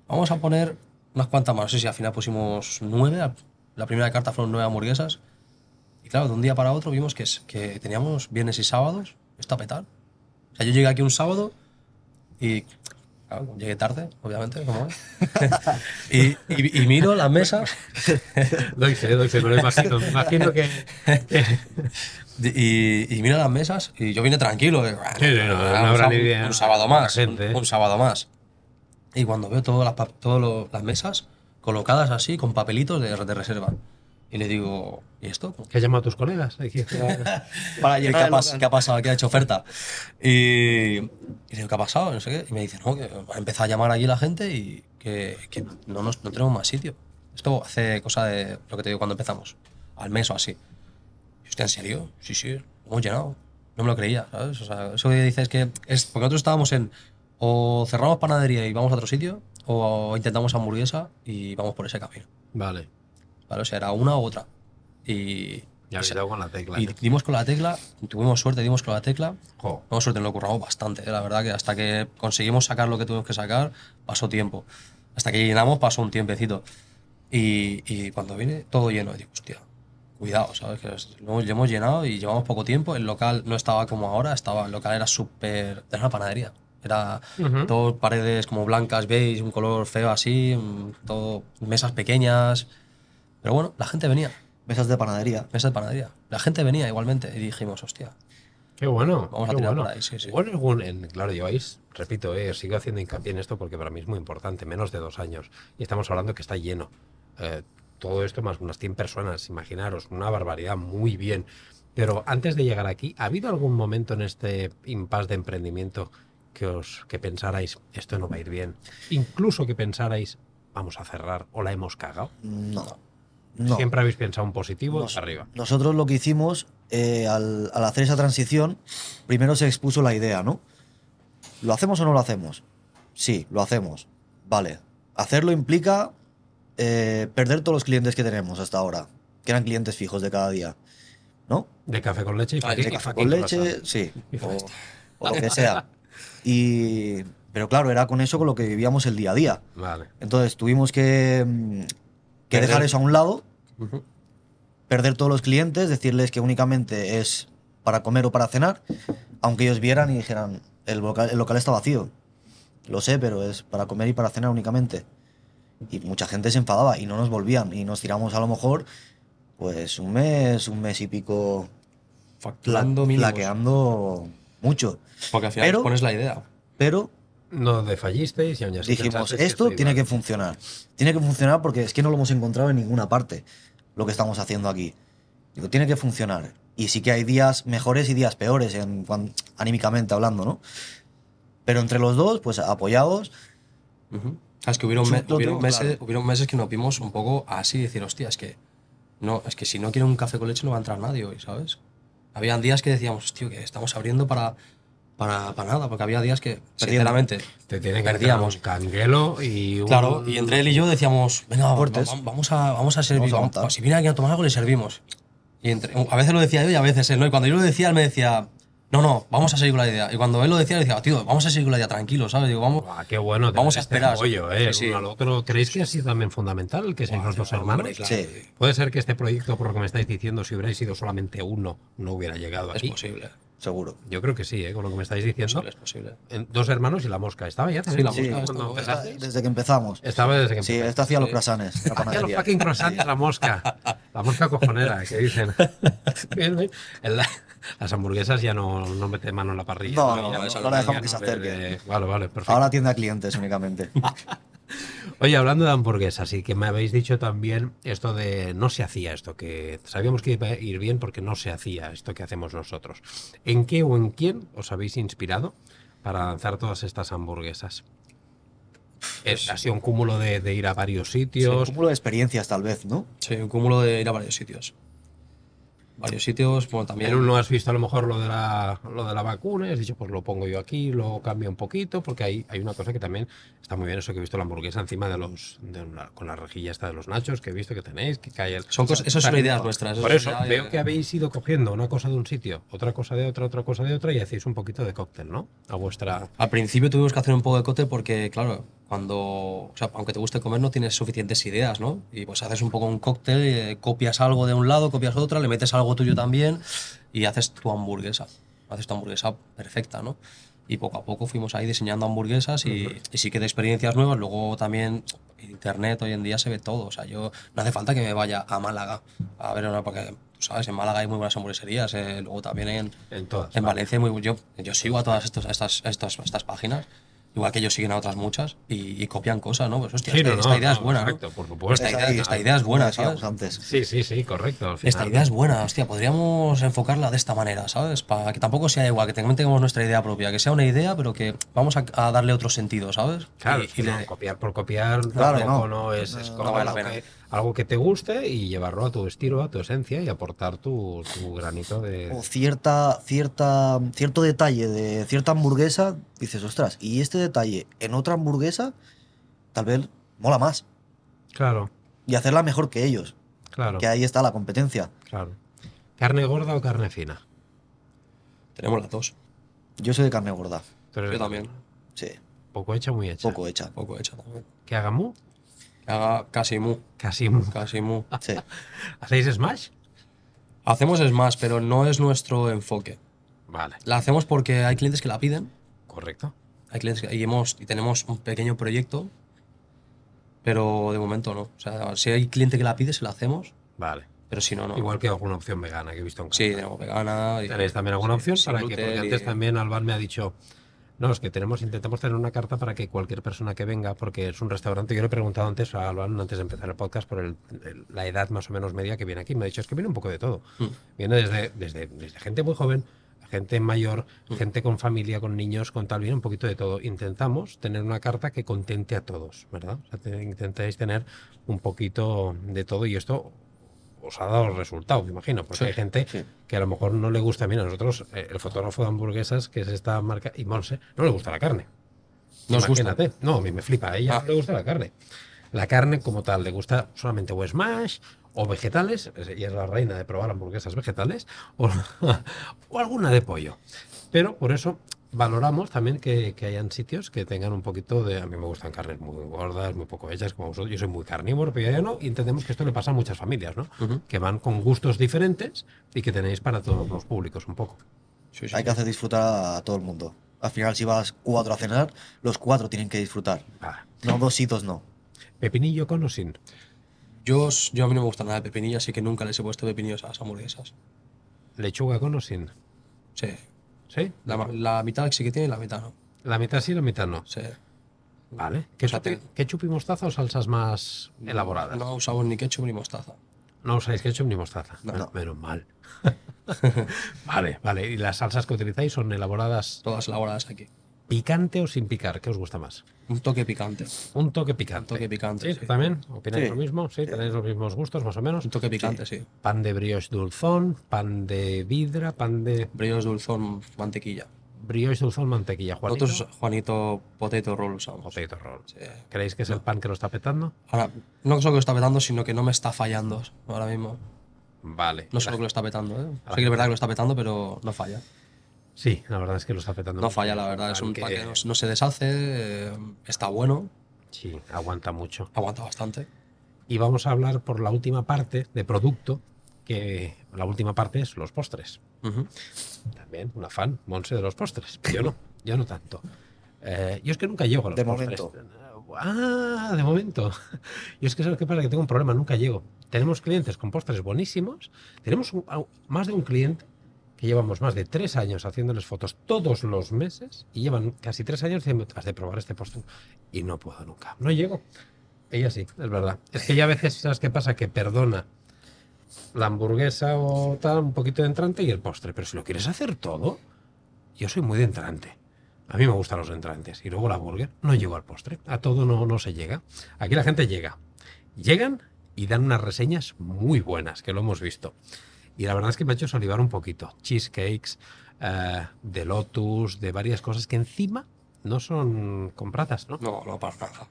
Vamos a poner unas cuantas más. No sé si al final pusimos nueve. La primera carta fueron nueve hamburguesas. Y claro, de un día para otro vimos que, que teníamos viernes y sábados. Esto a petar. O sea, yo llegué aquí un sábado y. claro, llegué tarde, obviamente, como es. y, y- y miro las mesas. Doy fe, doy fe, me lo imagino. Me imagino que. Y, y miro las mesas y yo vine tranquilo. "Bueno, Sí, no, no un habrá ni idea. Un sábado más. Gente, un, ¿eh? un sábado más. Y cuando veo todas las, lo- las mesas colocadas así con papelitos de, de reserva. Y le digo, ¿y esto? ¿Qué has llamado a tus colegas? Para ¿Qué, llenar ha pas- qué ha pasado? ¿Qué ha hecho oferta? Y, y digo, ¿qué ha pasado? No sé qué. Y me dice, no, que ha empezado a llamar allí la gente y que, que no, nos- no tenemos más sitio. Esto hace cosa de lo que te digo cuando empezamos, al mes o así. Y, hostia, ¿en serio? Sí, sí, lo hemos llenado. No me lo creía, ¿sabes? O sea, eso que dices que es. Porque nosotros estábamos en. O cerramos panadería y vamos a otro sitio, o intentamos hamburguesa y vamos por ese camino. Vale. ¿Vale? O sea, era una u otra. Y. Ya y dado con la tecla. y dimos con la tecla, tuvimos suerte, dimos con la tecla. Jo. Tuvimos suerte, nos lo curramos bastante. ¿eh? La verdad que hasta que conseguimos sacar lo que tuvimos que sacar, pasó tiempo. Hasta que llenamos, pasó un tiempecito. Y, y cuando viene todo lleno, digo, hostia, cuidado, ¿sabes? Que lo hemos- llenado y llevamos poco tiempo. El local no estaba como ahora, estaba, el local era súper. Era una panadería. Era Ujú. todo paredes como blancas, beige, un color feo así, todo mesas pequeñas. Pero bueno, la gente venía, Mesas de panadería. mesas de panadería. La gente venía igualmente y dijimos, hostia, Qué bueno. Vamos a qué tirar bueno. por ahí, sí, sí. Bueno, algún- en- claro, lleváis, repito, eh, sigo haciendo hincapié en esto porque para mí es muy importante, menos de dos años. Y estamos hablando que está lleno. Eh, todo esto más unas 100 personas, imaginaros, una barbaridad, muy bien. Pero antes de llegar aquí, ¿ha habido algún momento en este impasse de emprendimiento que os que pensarais, esto no va a ir bien? Incluso que pensarais, vamos a cerrar o la hemos cagado. No. No. Siempre habéis pensado en positivo Nos- arriba. Nosotros lo que hicimos eh, al, al hacer esa transición, primero se expuso la idea, ¿no? ¿Lo hacemos o no lo hacemos? Sí, lo hacemos. Vale. Hacerlo implica eh, perder todos los clientes que tenemos hasta ahora, que eran clientes fijos de cada día, ¿no? De café con leche y Ah, de café con leche, sí, o lo que sea. Y, pero claro, era con eso con lo que vivíamos el día a día. Vale. Entonces tuvimos que, mm, que Perder- dejar eso a un lado perder todos los clientes, decirles que únicamente es para comer o para cenar, aunque ellos vieran y dijeran, el local, el local está vacío. Lo sé, pero es para comer y para cenar únicamente. Y mucha gente se enfadaba y no nos volvían. Y nos tiramos a lo mejor, pues un mes, un mes y pico Facturando flaqueando mucho. Porque al final Pero- pones la idea. Pero No defallisteis y aún así dijimos, que esto tiene que funcionar. Tiene que funcionar porque es que no lo hemos encontrado en ninguna parte, lo que estamos haciendo aquí. Digo, tiene que funcionar. Y sí que hay días mejores y días peores, en, anímicamente hablando, ¿no? Pero entre los dos, pues apoyados, Ujú. Es que hubieron, me- meses, claro. hubieron meses que nos vimos un poco así, decir, hostia, es que no, es que si no quiero un café con leche no va a entrar nadie hoy, ¿sabes? Habían días que decíamos, tío, que estamos abriendo para, para, para nada, porque había días que, sinceramente, Te tiene que perdíamos. un canguelo y un... Claro, y entre él y yo decíamos, venga, vamos a, vamos a servir, Vamos a aguantar. si viene alguien a tomar algo le servimos. Y entre, a veces lo decía yo y a veces él, ¿no? Y cuando yo lo decía, él me decía, no, no, vamos a seguir con la idea. Y cuando él lo decía, le decía, tío, vamos a seguir con la idea, tranquilo, ¿sabes? Digo, vamos, Buah, qué bueno. Vamos a este esperar. apoyo, eh, Sí, sí. uno al otro. ¿Creéis que ha sido también fundamental el que seáis los dos hermanos? Hombre, claro, Sí. Puede ser que este proyecto, por lo que me estáis diciendo, si hubierais sido solamente uno, no hubiera llegado es aquí. posible. Seguro. Yo creo que sí, ¿eh? con lo que me estáis diciendo. posible, es posible. En- Dos hermanos y la mosca. ¿Estaba ya también la la Sí, mosca cuando empezaste? desde que empezamos. Estaba desde que Sí, empezaste. esta hacía los Sí. croissants, la Hacía los fucking croissants, la mosca. La mosca cojonera, que dicen. En la- las hamburguesas ya no, no mete mano en la parrilla. No, no, no la dejamos que se acerque. eh, Vale, vale, perfecto. Ahora atiende a clientes únicamente. Oye, hablando de hamburguesas, y que me habéis dicho también esto de no se hacía esto, que sabíamos que iba a ir bien porque no se hacía esto que hacemos nosotros. ¿En qué o en quién os habéis inspirado para lanzar todas estas hamburguesas? Es- ha sido un cúmulo de, de ir a varios Un sitios. cúmulo de experiencias, tal vez, ¿no? Sí, un cúmulo de ir a varios sitios. Varios sitios, bueno, también. En uno has visto a lo mejor lo de la, lo de la vacuna y has dicho, pues lo pongo yo aquí, lo cambio un poquito, porque hay, hay una cosa que también está muy bien, eso que he visto la hamburguesa encima de los, de una- con la rejilla esta de los nachos, que he visto que tenéis, que cae el... Son cosas- eso son ideas nuestras, Por eso veo que habéis ido cogiendo una cosa de un sitio, otra cosa de otra, otra cosa de otra, y hacéis un poquito de cóctel, ¿no? A vuestra... Al principio tuvimos que hacer un poco de cóctel porque, claro, cuando, o sea, aunque te guste comer, no tienes suficientes ideas, ¿no? Y pues haces un poco un cóctel, eh, copias algo de un lado, copias otra, le metes algo tuyo también y haces tu hamburguesa. Haces tu hamburguesa perfecta, ¿no? Y poco a poco fuimos ahí diseñando hamburguesas y, y sí que de experiencias nuevas. Luego también internet hoy en día se ve todo. O sea, yo no hace falta que me vaya a Málaga a ver una, porque, sabes, en Málaga hay muy buenas hamburgueserías. eh, luego también en, En todas. en vale. Valencia muy yo, yo sigo a todas estos- estas, estas, estas páginas, igual que ellos siguen a otras muchas y, y copian cosas, ¿no? Pues hostia, Sí, esta, no, no, esta idea no, es buena, ¿no? correcto, por supuesto. Esta Es idea, ahí, esta idea es buena, ¿sabes? antes. Sí, sí, sí, correcto. al Esta idea es buena, hostia, podríamos enfocarla de esta manera, ¿sabes? Para que tampoco sea igual, que también tengamos nuestra idea propia, que sea una idea, pero que vamos a, a darle otro sentido, ¿sabes? Claro, Y- y no, le- copiar por copiar Claro, tampoco no. no, es, es vale la pena. que, algo que te guste y llevarlo a tu estilo, a tu esencia y aportar tu, tu granito de... O cierta, cierta, cierto detalle de cierta hamburguesa, dices, ostras, y este detalle en otra hamburguesa, tal vez mola más. Claro, Y hacerla mejor que ellos. claro, Que ahí está la competencia. claro. ¿Carne gorda o carne fina? tenemos las dos. Yo soy de carne gorda. Yo también, Sí, Poco hecha, muy hecha. poco hecha. poco hecha también. ¿Que haga mu? Que haga casi mu, Casi mu. casi mu. Sí. ¿Hacéis smash? Hacemos Smash, pero no es nuestro enfoque. Vale, La hacemos porque hay clientes que la piden correcto. Hay clientes que- y, hemos, y tenemos un pequeño proyecto, pero de momento no. O sea, si hay cliente que la pide, se la hacemos, Vale. pero si no, no. Igual que alguna opción vegana que he visto en Sí, casa. tenemos vegana. y- ¿Tenéis también alguna sí, opción para que, porque y- antes también Alban me ha dicho, no, es que tenemos, intentamos tener una carta para que cualquier persona que venga, porque es un restaurante, yo le he preguntado antes a Alban, antes de empezar el podcast, por el- el- la edad más o menos media que viene aquí, me ha dicho, es que viene un poco de todo. Mm. Viene desde, desde, desde gente muy joven, gente mayor, Mm. gente con familia, con niños, con tal, viene un poquito de todo. Intentamos tener una carta que contente a todos, ¿verdad? O sea, te- intentáis tener un poquito de todo y esto os ha dado resultado, me imagino, porque Sí, hay gente sí. que a lo mejor no le gusta. Mira, nosotros, eh, el fotógrafo de hamburguesas, que es esta marca, y Monse, no le gusta la carne. Gusta. Imagínate. No, a mí me flipa, a ella Ah. no le gusta la carne. La carne como tal, le gusta solamente o smash o vegetales, es- ella es la reina de probar hamburguesas vegetales, o, o alguna de pollo. Pero por eso valoramos también que, que hayan sitios que tengan un poquito de... A mí me gustan carnes muy gordas, muy poco hechas, como vosotros. Yo soy muy carnívoro, pero ya no. Y entendemos que esto le pasa a muchas familias, ¿no? Que van con gustos diferentes y que tenéis para todos los públicos un poco. Sí, sí. Hay que hacer disfrutar a todo el mundo. Al final, si vas cuatro a cenar, los cuatro tienen que disfrutar. Ah, No dos y dos no. Pepinillo con o sin. Yo, os- yo a mí no me gusta nada de pepinillo, así que nunca les he puesto pepinillos a las hamburguesas. Lechuga con o sin. Sí. ¿Sí? La, mitad sí que tiene y la mitad no. La mitad sí, la mitad no. Sí. Vale. ¿Ketchup, te- ketchup y mostaza o salsas más elaboradas? No usamos ni ketchup ni mostaza. No usáis ketchup ni mostaza. No. Men- Menos mal. vale, vale. ¿Y las salsas que utilizáis son elaboradas Todas elaboradas aquí. Picante o sin picar? ¿Qué os gusta más? Un toque picante. Un toque picante. Un toque picante, ¿Sí? sí. ¿También? ¿Opináis Sí. lo mismo? ¿Sí? ¿Tenéis los mismos gustos más o menos? Un toque picante, sí. Pan de brioche dulzón, pan de vidra, pan de Brillos dulzón, mantequilla. brioche dulzón, mantequilla. Juanito, Nosotros, Juanito, potato roll usamos. potato roll. Sí. ¿Creéis que es el pan que lo está petando? Ahora, no solo que lo está petando, sino que no me está fallando ahora mismo. Vale. No solo que lo está petando, ¿eh? Sí que es verdad que lo está petando, pero no falla. Sí, la verdad es que lo está petando. No mucho. falla, la verdad. Es un pan que no, no se deshace, eh, está bueno, Sí, aguanta mucho. aguanta bastante. Y vamos a hablar por la última parte de producto, que la última parte es los postres. También una fan, Monse, de los postres. Yo no, yo no tanto. Eh, yo es que nunca llego a los De postres. momento. Ah, de momento. Yo es que sabes qué pasa, que tengo un problema, nunca llego. Tenemos clientes con postres buenísimos. Tenemos un- más de un cliente que llevamos más de tres años haciéndoles fotos todos los meses y llevan casi tres años diciendo, has de probar este postre. Y no puedo nunca. No llego. ella sí, es verdad. Es que ella a veces, ¿sabes qué pasa? Que perdona la hamburguesa o tal, un poquito de entrante y el postre. Pero si lo quieres hacer todo, yo soy muy de entrante. A mí me gustan los entrantes. Y luego la burger, no llego al postre. A todo no, no se llega. Aquí la gente llega. Llegan y dan unas reseñas muy buenas, que lo hemos visto. Y la verdad es que me ha hecho salivar un poquito. Cheesecakes, eh, de Lotus, de varias cosas que encima no son compradas, ¿no? No, no, para nada.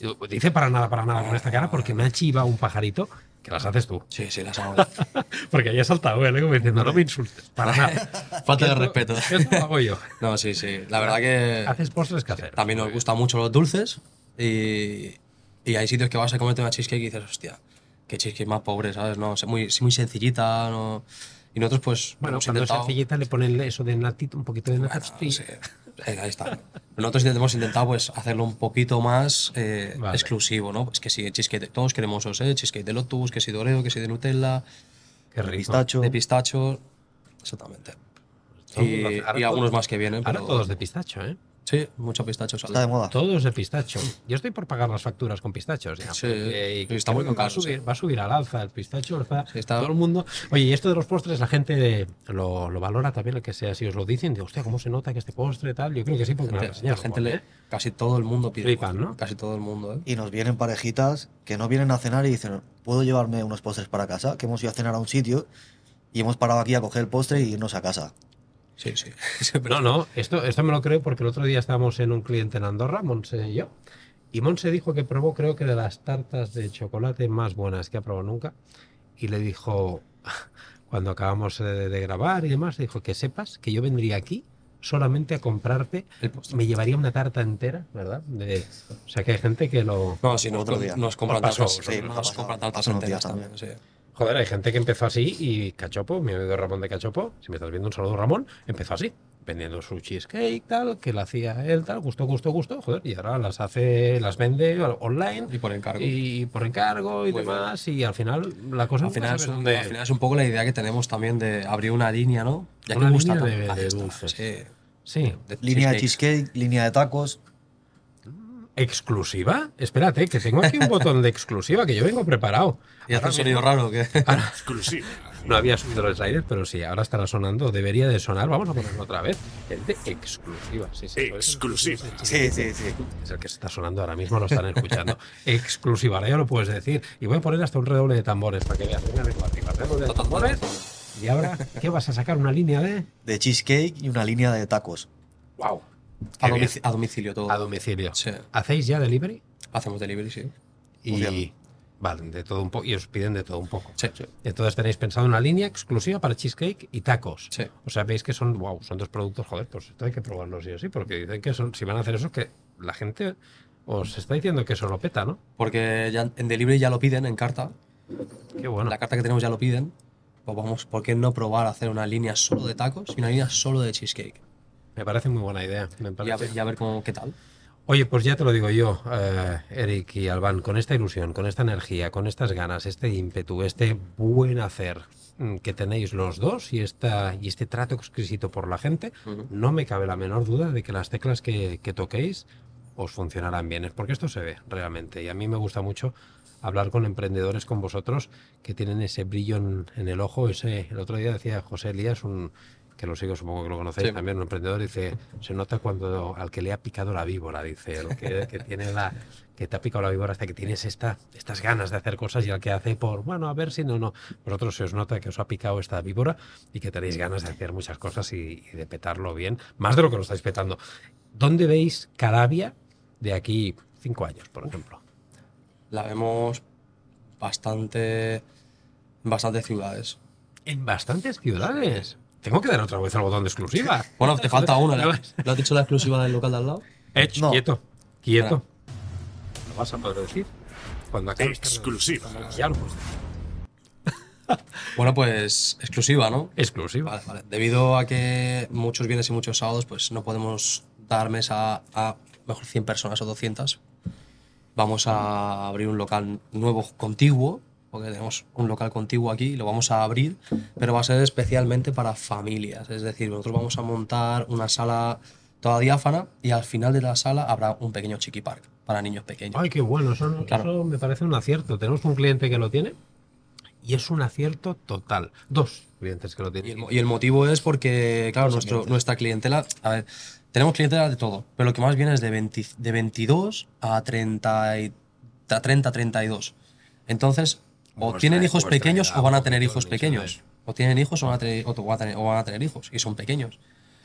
Yo- Dice para nada, para nada con esta cara porque me ha chivado un pajarito que las haces tú. Sí, sí, las hago. Porque ya he saltado ¿eh? como diciendo, no me insultes, para nada. Falta de respeto. Esto lo hago yo. No, sí, sí. La verdad que Haces postres caseros. también nos gustan mucho los dulces y, y hay sitios que vas a comerte una cheesecake y dices, hostia, qué cheesecake más pobre, ¿sabes? No, es muy, muy sencillita. No... Y nosotros, pues, Bueno, cuando es intentado- sencillita le ponen eso de natito, un poquito de natito. Bueno, sí, eh, ahí está. Nosotros hemos intentado pues, hacerlo un poquito más eh, Vale. exclusivo, ¿no? Pues que sí, cheesecake, de- todos cremosos, ¿eh? Cheesecake de Lotus, que si de Oreo, que si de Nutella, Qué rico. Pistacho. de pistacho. Exactamente. Y, algunos más que vienen, Ahora pero todos de pistacho, ¿eh? Sí, mucho pistacho sale. Está de moda. Todos de pistacho. Yo estoy por pagar las facturas con pistachos. Ya, Sí, porque- y está muy va, a caro, subir, sí. va a subir al alza el pistacho. está- Sí, está- Todo el mundo. Oye, y esto de los postres, la gente lo, lo valora también, el que sea, si os lo dicen, de hostia, ¿cómo se nota que este postre tal? Yo creo que sí, porque La gente, reseñan, la gente ¿eh? le, casi todo el mundo pide. Flipan, postre, ¿no? Casi todo el mundo, ¿eh? Y nos vienen parejitas que no vienen a cenar y dicen, ¿puedo llevarme unos postres para casa? Que hemos ido a cenar a un sitio y hemos parado aquí a coger el postre y irnos a casa. Sí, sí. No, no, esto, esto me lo creo porque el otro día estábamos en un cliente en Andorra, Monse y yo, y Monse dijo que probó, creo que de las tartas de chocolate más buenas que ha probado nunca, y le dijo, cuando acabamos de, de grabar y demás, le dijo que sepas que yo vendría aquí solamente a comprarte, El me llevaría una tarta entera, ¿verdad? De- o sea que hay gente que lo... No, si no, Otro día. nos compran tartas, sí, nos compran enteras también. sí. Joder, hay gente que empezó así y Cachopo, mi amigo Ramón de Cachopo, si me estás viendo un saludo Ramón, empezó así, vendiendo su cheesecake, tal, que la hacía él, tal, gustó, gustó, gustó, joder, y ahora las hace, las vende online Y por encargo. y por encargo y Muy demás, y al final la cosa Al final, es, un- al final es un poco la idea que tenemos también de abrir una línea, ¿no? Ya Una que gusta línea tanto. de- está, dulces. Sí. Sí, de Línea de cheesecake, línea de tacos. Exclusiva, espérate, que tengo aquí un botón de exclusiva, que yo vengo preparado. Y hace Ahora un sonido raro que. Ahora- No había subido los sliders, pero sí, ahora estará sonando, debería de sonar. Vamos a ponerlo otra vez. El de exclusiva, sí, sí. Exclusiva. Sí, sí, sí. Es el que se está sonando ahora mismo, lo están escuchando. exclusiva, ahora ya lo puedes decir. Y voy a poner hasta un redoble de tambores para que veas. Venga, venga, arriba, redoble de tambores. Y ahora, ¿qué vas a sacar? ¿Una línea de...? De cheesecake y una línea de tacos. ¡Wow! A, domici- a domicilio todo. A domicilio. Sí. ¿Hacéis ya delivery? Hacemos delivery, sí. Y... Vale, de todo un poco. Y os piden de todo un poco. Sí. Entonces tenéis pensado una línea exclusiva para cheesecake y tacos. Sí. O sea, veis que son, wow, son dos productos, joder, pues esto hay que probarlos sí o sí, porque dicen que son, si van a hacer eso, que la gente os está diciendo que eso lo peta, ¿no? Porque ya en delivery ya lo piden en carta. Qué bueno. La carta que tenemos ya lo piden. Pues vamos, ¿por qué no probar a hacer una línea solo de tacos y una línea solo de cheesecake? Me parece muy buena idea. Me Y a ver, y a ver cómo, qué tal. Oye, pues ya te lo digo yo, eh, Eric y Albán, con esta ilusión, con esta energía, con estas ganas, este ímpetu, este buen hacer mm, que tenéis los dos y, esta, y este trato exquisito por la gente, Ujú. no me cabe la menor duda de que las teclas que, que toquéis os funcionarán bien. Es porque esto se ve realmente. Y a mí me gusta mucho hablar con emprendedores con vosotros que tienen ese brillo en, en el ojo. Ese, el otro día decía José Elías, un, que lo sigo, supongo que lo conocéis Sí. también, un emprendedor, dice, se nota cuando al que le ha picado la víbora, dice, el que, que tiene la que te ha picado la víbora hasta que tienes esta, estas ganas de hacer cosas y al que hace por, bueno, a ver si no, no. Vosotros se os nota que os ha picado esta víbora y que tenéis ganas de hacer muchas cosas y, y de petarlo bien, más de lo que lo estáis petando. ¿Dónde veis Caravia de aquí cinco años, por ejemplo? La vemos bastante. en bastantes ciudades. En bastantes ciudades. Tengo que dar otra vez el botón de exclusiva. Bueno, te falta una. No. ¿le- ¿Lo has dicho la exclusiva del local de al lado? No. Quieto, quieto. Lo vas a poder decir. Cuando Exclusiva. Ya lo puedes decir. Bueno, pues exclusiva, ¿no? Exclusiva. Vale, vale. Debido a que muchos viernes y muchos sábados, pues no podemos dar mesa a mejor 100 personas o 200. Vamos a abrir un local nuevo contiguo, porque tenemos un local contiguo aquí, y lo vamos a abrir, pero va a ser especialmente para familias. Es decir, nosotros vamos a montar una sala toda diáfana, y al final de la sala habrá un pequeño chiqui park para niños pequeños. Ay, qué bueno, eso, no- Claro. eso me parece un acierto. Tenemos un cliente que lo tiene y es un acierto total. Dos clientes que lo Y tienen. el, y el motivo es porque, claro, nuestro, nuestra clientela, a ver, tenemos clientela de todo, pero lo que más viene es de, 20 de 22 a 30, y- a 30, 32. Entonces, o tienen hijos pequeños edad, o van a tener hijos pequeños. O tienen hijos o van, a tener, o van a tener, o van a tener hijos y son pequeños.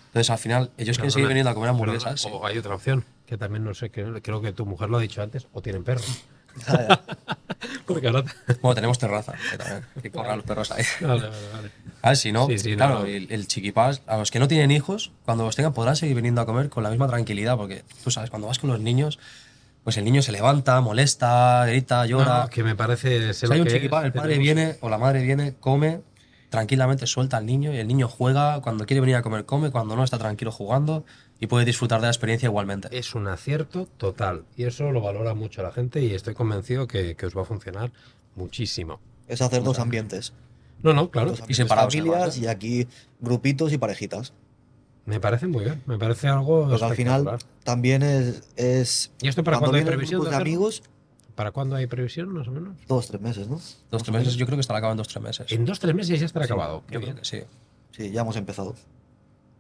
Entonces, al final, ellos quieren seguir viniendo a comer hamburguesas. O hay otra opción, que también no sé, que, creo que tu mujer lo ha dicho antes, o tienen perros. Porque ahora... Bueno, tenemos terraza, que también, hay que correr a los perros ahí. Vale, vale, vale. A ver, si no, Sí, sí, no, claro, no. el, el chiquipás, a los que no tienen hijos, cuando los tengan podrán seguir viniendo a comer con la misma tranquilidad, porque tú sabes, cuando vas con los niños, pues el niño se levanta, molesta, grita, llora. No, que me parece... sé si hay un es, el padre tenemos- viene o la madre viene, come, tranquilamente suelta al niño y el niño juega, cuando quiere venir a comer, come, cuando no está tranquilo jugando y puede disfrutar de la experiencia igualmente. Es un acierto total y eso lo valora mucho la gente y estoy convencido que, que os va a funcionar muchísimo. Es hacer dos ambientes. No, no, claro. Dos Y ambientes separados, familias además, y aquí grupitos y parejitas. Me parece muy bien, me parece algo Porque al final también es, es ¿Y esto para cuándo hay previsión de amigos, ¿Para cuándo hay previsión, más o menos? dos, tres meses, ¿no? Dos, tres meses, yo creo que estará acabado en dos, tres meses. En dos, tres meses ya estará Sí, acabado. Qué yo bien. creo que sí. Sí, ya hemos empezado.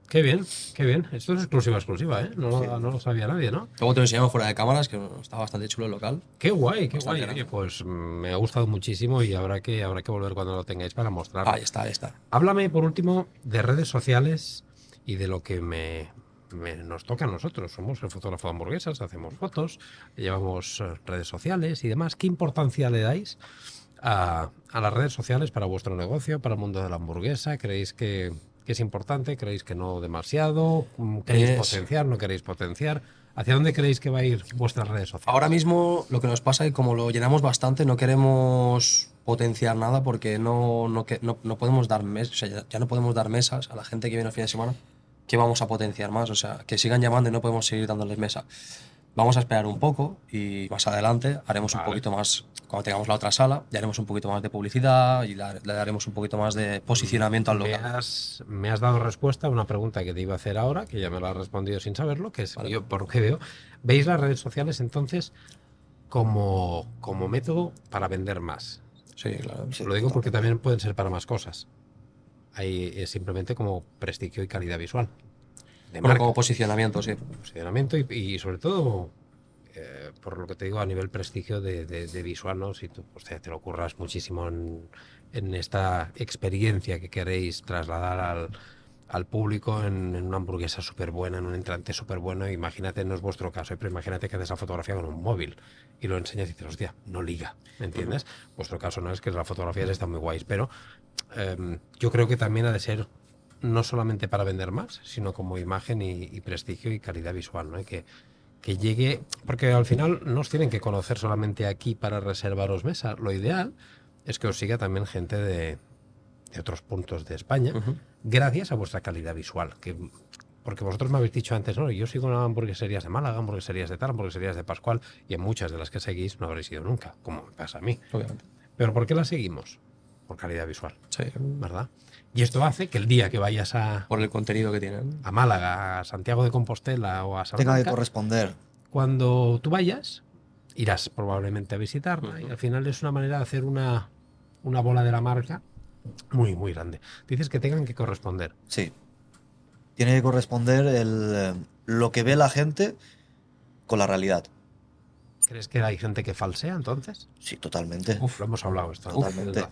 Qué bien, qué bien. Esto es exclusiva, exclusiva, ¿eh? No, lo- no lo sabía nadie, ¿no? Luego te lo enseñamos fuera de cámaras, que está bastante chulo el local. Qué guay, qué Bastante guay. Oye, pues mm, me ha gustado muchísimo y habrá que, habrá que volver cuando lo tengáis para mostrarlo. Ahí está, ahí está. Háblame, por último, de redes sociales y de lo que me, me- nos toca a nosotros. Somos el fotógrafo de hamburguesas, hacemos fotos, llevamos eh, redes sociales y demás. ¿Qué importancia le dais a, a las redes sociales para vuestro negocio, para el mundo de la hamburguesa? ¿Creéis que, que es importante? ¿Creéis que no demasiado? Mm, ¿Queréis Es- potenciar? ¿No queréis potenciar? ¿Hacia dónde creéis que va a ir vuestras redes sociales? Ahora mismo lo que nos pasa es que como lo llenamos bastante, no queremos potenciar nada porque no, no, no, no podemos dar mes, o sea, ya, ya no podemos dar mesas a la gente que viene el fin de semana. ¿Qué vamos a potenciar más? O sea, que sigan llamando y no podemos seguir dándoles mesa. Vamos a esperar un poco y más adelante haremos Vale. un poquito más, cuando tengamos la otra sala, ya haremos un poquito más de publicidad y le daremos un poquito más de posicionamiento al Me local. has, me has dado respuesta a una pregunta que te iba a hacer ahora, que ya me la has respondido sin saberlo, que es, Vale. yo por lo que veo, ¿veis las redes sociales entonces como, como método para vender más? Sí, claro. Sí, lo digo porque también pueden ser para más cosas. Ahí es simplemente como prestigio y calidad visual. De Bueno, marca, como posicionamiento, sí. posicionamiento y, y sobre todo, eh, por lo que te digo, a nivel prestigio de, de- de visual, ¿no? Si tú pues, te, te lo curras muchísimo en, en esta experiencia que queréis trasladar al, al público en, en una hamburguesa súper buena, en un entrante súper bueno, imagínate, no es vuestro caso, ¿eh? pero imagínate que haces la fotografía con un móvil y lo enseñas y dices, hostia, no liga, ¿me entiendes? Vuestro caso no es que las fotografías están muy guays, pero em, yo creo que también ha de ser no solamente para vender más, sino como imagen y, y prestigio y calidad visual, ¿no? Y que, que llegue, porque al final no os tienen que conocer solamente aquí para reservaros mesa. Lo ideal es que os siga también gente de, de otros puntos de España, gracias a vuestra calidad visual. Que, porque vosotros me habéis dicho antes, no, yo sigo en hamburgueserías de Málaga, hamburgueserías de tal, hamburgueserías de Pascual, y en muchas de las que seguís no habréis ido nunca, como me pasa a mí. Obviamente. Pero ¿por qué las seguimos? Por calidad visual, Sí. ¿verdad? Y esto hace que el día que vayas a, Por el contenido que tienen. a Málaga, a Santiago de Compostela o a Tenga que Salamanca, corresponder. cuando tú vayas, irás probablemente a visitarla y al final es una manera de hacer una, una bola de la marca muy, muy grande. Dices que tengan que corresponder. Sí. Tiene que corresponder el, eh, lo que ve la gente con la realidad. ¿Crees que hay gente que falsea entonces? Sí, totalmente. Uf, lo hemos hablado esto. Totalmente.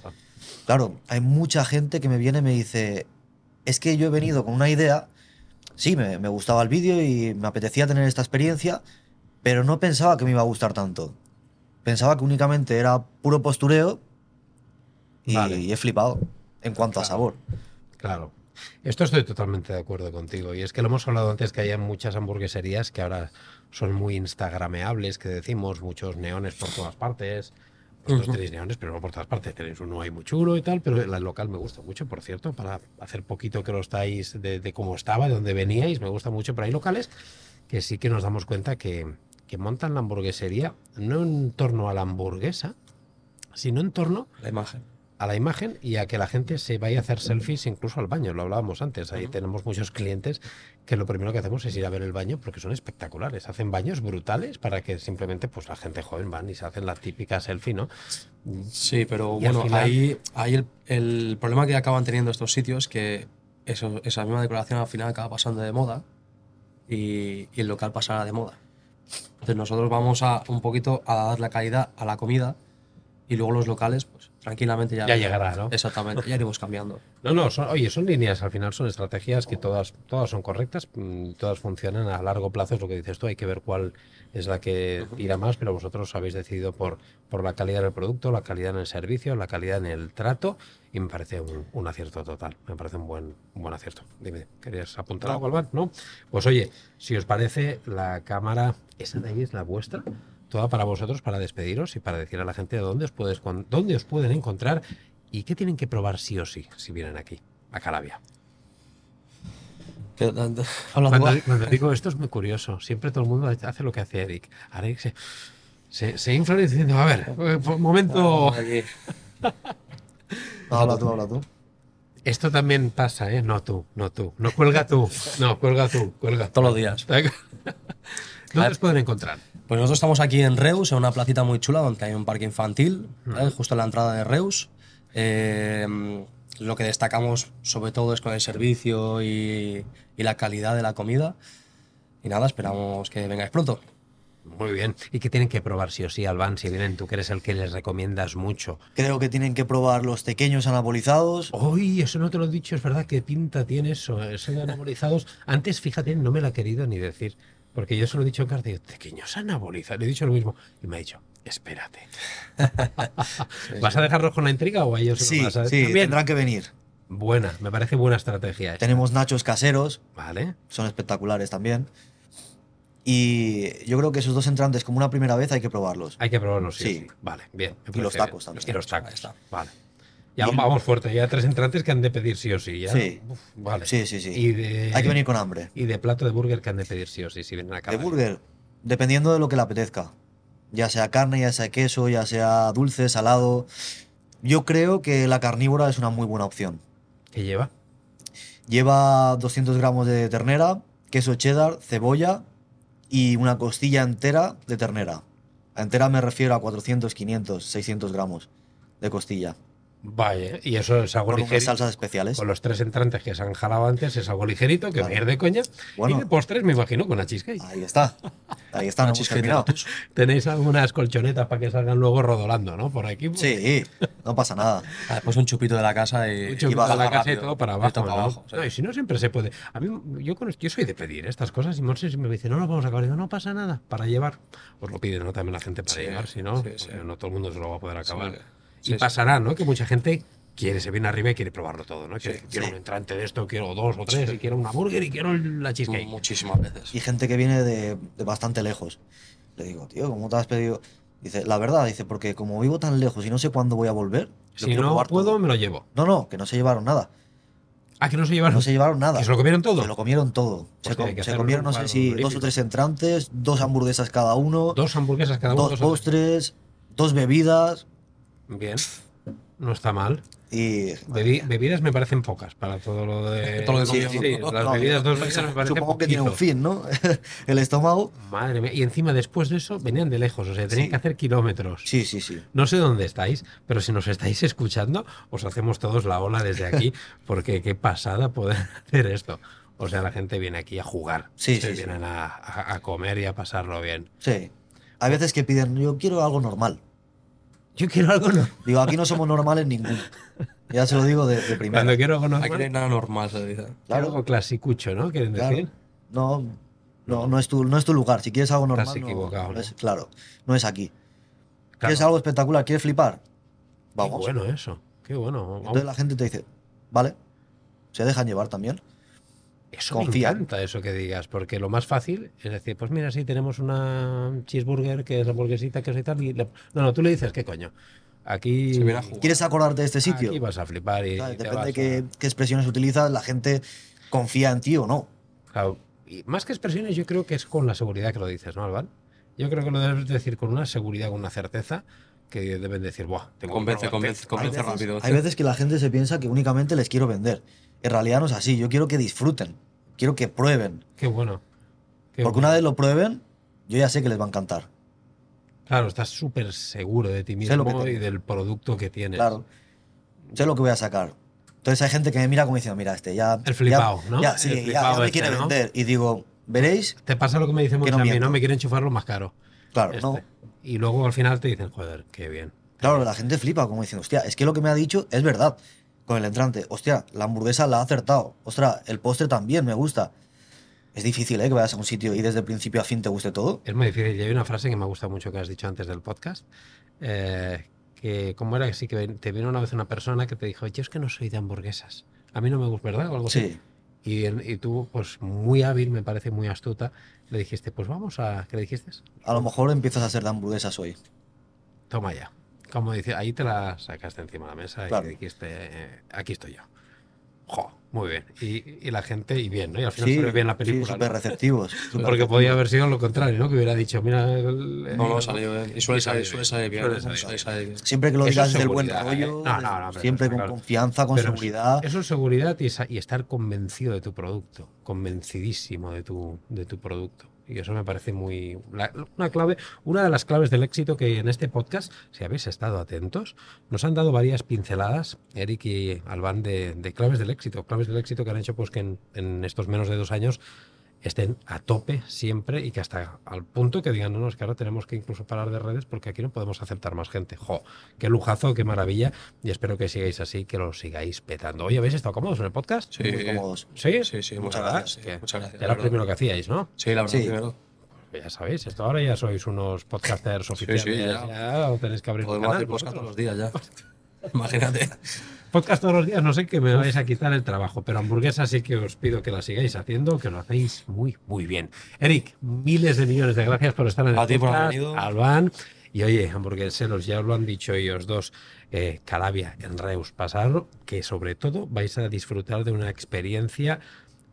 Claro, hay mucha gente que me viene y me dice, es que yo he venido con una idea, sí, me, me gustaba el vídeo y me apetecía tener esta experiencia, pero no pensaba que me iba a gustar tanto. Pensaba que únicamente era puro postureo y, Vale. y he flipado en cuanto a sabor. Claro. Esto estoy totalmente de acuerdo contigo. Y es que lo hemos hablado antes que hay muchas hamburgueserías que ahora son muy instagrameables, que decimos, muchos neones por todas partes. Vosotros tenéis neones, pero no por todas partes. Tenéis uno ahí muy chulo y tal, pero el local me gusta mucho, por cierto, para hacer poquito que lo estáis de, de cómo estaba, de dónde veníais, me gusta mucho. Pero hay locales que sí que nos damos cuenta que, que montan la hamburguesería no en torno a la hamburguesa, sino en torno La imagen. A la imagen y a que la gente se vaya a hacer selfies incluso al baño. Lo hablábamos antes. Ahí tenemos muchos clientes que lo primero que hacemos es ir a ver el baño porque son espectaculares. Hacen baños brutales para que simplemente pues la gente joven van y se hacen la típica selfie, ¿no? Sí, pero Y bueno, final- ahí, ahí el, el problema que acaban teniendo estos sitios que eso, esa misma decoración al final acaba pasando de moda y, y el local pasará de moda. Entonces nosotros vamos a un poquito a dar la calidad a la comida y luego los locales, pues tranquilamente ya, Ya llegará, ¿no? Exactamente, ya iremos cambiando. No, no, son, oye, son líneas, al final son estrategias que todas, todas son correctas, mm, todas funcionan a largo plazo, es lo que dices tú, hay que ver cuál es la que tira más, pero vosotros habéis decidido por, por la calidad del producto, la calidad en el servicio, la calidad en el trato, y me parece un, un acierto total, me parece un buen, un buen acierto. Dime, ¿querías apuntar algo, Alban? ¿No? Pues oye, si os parece, la cámara, esa de ahí es la vuestra, toda para vosotros, para despediros y para decir a la gente dónde os, puedes, con- dónde os pueden encontrar y qué tienen que probar sí o sí si vienen aquí, a Calabia. Cuando, cuando digo esto es muy curioso. Siempre todo el mundo hace lo que hace Eric. Ahora Eric se, se, se infla diciendo, a ver, eh, por un momento... Habla tú, habla tú. Esto también pasa, ¿eh? No tú, no tú. No cuelga tú. No, cuelga tú, cuelga. Todos los días. ¿Dónde os pueden encontrar? Pues nosotros estamos aquí en Reus, en una placita muy chula donde hay un parque infantil, ¿vale? justo en la entrada de Reus. Eh, lo que destacamos sobre todo es con el servicio y, y la calidad de la comida. Y nada, esperamos que vengáis pronto. Muy bien. ¿Y qué tienen que probar sí o sí, Alban? Si vienen, tú que eres el que les recomiendas mucho. Creo que tienen que probar los pequeños anabolizados. Uy, eso no te lo he dicho, es verdad, qué pinta tiene eso, eso de anabolizados. Antes, fíjate, no me lo ha querido ni decir, porque yo se lo he dicho en carta, digo, pequeños anabolizados, le he dicho lo mismo, y me ha dicho, espérate. ¿Vas a dejarlos con la intriga o a ellos Sí, vas a sí, También. tendrán que venir. Buena, me parece buena estrategia. esta. Tenemos nachos caseros, Vale, son espectaculares también. Y yo creo que esos dos entrantes, como una primera vez, hay que probarlos. hay que probarlos, sí. Sí. sí. Vale, bien. Y los tacos bien. también. Y los tacos, vale. Ya Y- vamos fuerte, ya tres entrantes que han de pedir sí o sí. ¿ya? Sí. Uf, vale. Sí, sí, sí. Y de, Hay que venir con hambre. Y de plato de burger que han de pedir sí o sí, si vienen acá. De burger, dependiendo de lo que le apetezca. Ya sea carne, ya sea queso, ya sea dulce, salado. Yo creo que la carnívora es una muy buena opción. ¿Qué lleva? Lleva 200 gramos de ternera, queso cheddar, cebolla y una costilla entera de ternera. A entera me refiero a 400, 500, 600 gramos de costilla. Vaya, y eso es algo Con ligerito. salsas especiales. Con los tres entrantes que se han jalado antes, es algo ligerito, que Claro. pierde coña. Bueno. y de postres, me imagino, con la cheesecake. Ahí está. Ahí está, de tus. Tenéis algunas colchonetas para que salgan luego rodolando, ¿no? Por aquí. pues, Sí, no pasa nada. Después un chupito de la casa y, la casa y todo para Y abajo. todo para ¿no? abajo, sí. No, y si no, siempre se puede. A mí, yo, con- yo soy de pedir estas cosas y Monse me dice, no nos vamos a acabar. Digo, no pasa nada, para llevar. Os lo piden, ¿no? También la gente para Sí, llevar, si no, sí, sí. porque no todo el mundo se lo va a poder acabar. Sí, y sí. pasará, ¿no? Que mucha gente quiere, se viene arriba y quiere probarlo todo, ¿no? Quiere- Sí, quiero sí. un entrante de esto, quiero dos o tres, y quiero una burger y quiero la cheesecake. Muchísimas veces. Y gente que viene de, de bastante lejos. Le digo, tío, ¿cómo te has pedido? Dice, la verdad, dice, porque como vivo tan lejos y no sé cuándo voy a volver, Si no puedo, todo". me lo llevo. No, no, que no se llevaron nada. Ah, que no se llevaron. No se llevaron nada. ¿Que se lo comieron todo? Se lo comieron todo. Se, com- se comieron, no sé si dos o tres entrantes, dos hamburguesas cada uno, Dos hamburguesas cada uno. dos postres, dos bebidas. Bien. No está mal. y... Bebi- bebidas me parecen pocas para todo lo de. Todo lo que Sí, sí, las No, bebidas, dos bebidas me parece Supongo que tiene un poquito. fin, ¿no? El estómago. Madre mía. Y encima, después de eso, venían de lejos. O sea, tenían Sí. que hacer kilómetros. Sí, sí, sí. No sé dónde estáis, pero si nos estáis escuchando, os hacemos todos la ola desde aquí, porque qué pasada poder hacer esto. O sea, la gente viene aquí a jugar. Sí, Se sí, sí. Vienen a, a- a comer y a pasarlo bien. Sí. Hay veces que piden, yo quiero algo normal. Yo quiero algo normal. Digo, aquí no somos normales ninguno. Ya se lo digo de, de primera. Cuando quiero algo normal, Aquí no hay nada normal, se dice. Claro. algo clasicucho, ¿no? ¿Quieren Claro. decir? No, no, no es tu, no es tu lugar. Si quieres algo normal, Estás equivocado, no ¿no? es- claro, no es aquí. Claro. ¿Quieres algo espectacular? ¿Quieres flipar? Vamos. Qué bueno eso. Qué bueno. Vamos. Entonces la gente te dice, vale, se dejan llevar también. Eso me confía. encanta eso que digas, porque lo más fácil es decir, pues mira, sí, tenemos una cheeseburger que es hamburguesita, que es y tal. Y le- No, no, tú le dices, ¿qué coño? Aquí. ¿Quieres acordarte de este sitio? aquí vas a flipar y, Claro, y te depende vas de a- qué, qué expresiones utilizas, la gente confía en ti o no. Claro, y más que expresiones, yo creo que es con la seguridad que lo dices, ¿no, Alban? Yo creo que lo debes decir con una seguridad, con una certeza, que deben decir, Buah, tengo Convence, probar". convence, convence hay veces, rápido. Hay veces que la gente se piensa que únicamente les quiero vender. En realidad no es así. Yo quiero que disfruten. Quiero que prueben. Qué bueno. Qué Porque bueno. una vez lo prueben, yo ya sé que les va a encantar. Claro, estás súper seguro de ti mismo y del producto que tienes. Claro. Sé lo que voy a sacar. Entonces hay gente que me mira como diciendo, mira, este ya. El flipao, ya- ¿no? Ya, El sí, ya- ya, me este, quiere ¿no? vender. Y digo, veréis, Te pasa lo que me dice mucho no a mí. ¿no? Me quieren enchufarlo más caro. claro, este. no. Y luego al final te dicen, joder, qué bien. Claro, la gente flipa como diciendo, hostia, es que lo que me ha dicho es verdad. Con el entrante, hostia, la hamburguesa la ha acertado. Ostras, el postre también me gusta. Es difícil, ¿eh? Que vayas a un sitio y desde el principio a fin te guste todo. Es muy difícil. Y hay una frase que me gusta mucho que has dicho antes del podcast. eh, que, ¿cómo era? Que sí, que te vino una vez una persona que te dijo, yo es que no soy de hamburguesas. A mí no me gusta, ¿verdad? O algo así. Sí. Y, en- y tú, pues muy hábil, me parece muy astuta, le dijiste, pues vamos a. ¿Qué le dijiste? A lo mejor empiezas a hacer de hamburguesas hoy. Toma ya. Como dice, ahí te la sacaste encima de la mesa Claro. y dijiste, eh, aquí estoy yo. Jo, muy bien. Y, y la gente, y bien, ¿no? Y al final Sí, salió bien la sí, película. súper ¿no? receptivos. súper Porque receptivos. podía haber sido lo contrario, ¿no? Que hubiera dicho, mira. el- No, no, el- salió bien. Y suele salir, salió suele salir bien. Siempre que lo digas es desde el buen rollo, ¿eh? No, no, no, siempre con claro. confianza, con Pero seguridad. Eso es seguridad y, y estar convencido de tu producto, convencidísimo de tu, de tu producto. Y eso me parece muy una clave, una de las claves del éxito que en este podcast, si habéis estado atentos, nos han dado varias pinceladas, Eric y Albán, de, de claves del éxito, claves del éxito que han hecho pues que en, en estos menos de dos años estén a tope siempre y que hasta al punto que digan, no, no, es que ahora tenemos que incluso parar de redes porque aquí no podemos aceptar más gente. Jo, qué lujazo, qué maravilla y espero que sigáis así, que lo sigáis petando. Oye, ¿habéis estado cómodos en el podcast? Sí, Muy cómodos. Sí, sí, sí, muchas gracias. Que Muchas gracias. Era lo primero que hacíais, ¿no? Sí, la verdad, Sí. primero. Pues ya sabéis, esto ahora ya sois unos podcasters oficiales. sí, ya. ya. os tenéis que abrir Podemos canal hacer podcast todos los días ya. Imagínate. Podcast todos los días, no sé que me vais a quitar el trabajo, pero hamburguesa sí que os pido que la sigáis haciendo, que lo hacéis muy, muy bien. Eric, miles de millones de gracias por estar en el A ti por podcast. venido. Albán. Y oye, hamburgueseros, ya os lo han dicho ellos dos, eh, Calabia en Reus, pasarlo, que sobre todo vais a disfrutar de una experiencia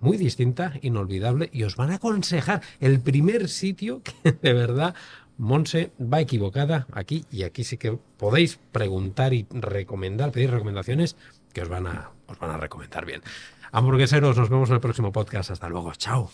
muy distinta, inolvidable, y os van a aconsejar el primer sitio que de verdad Monse va equivocada aquí y aquí sí que podéis preguntar y recomendar, pedir recomendaciones que os van a, os van a recomendar bien. Hamburgueseros, nos vemos en el próximo podcast. Hasta luego. Chao.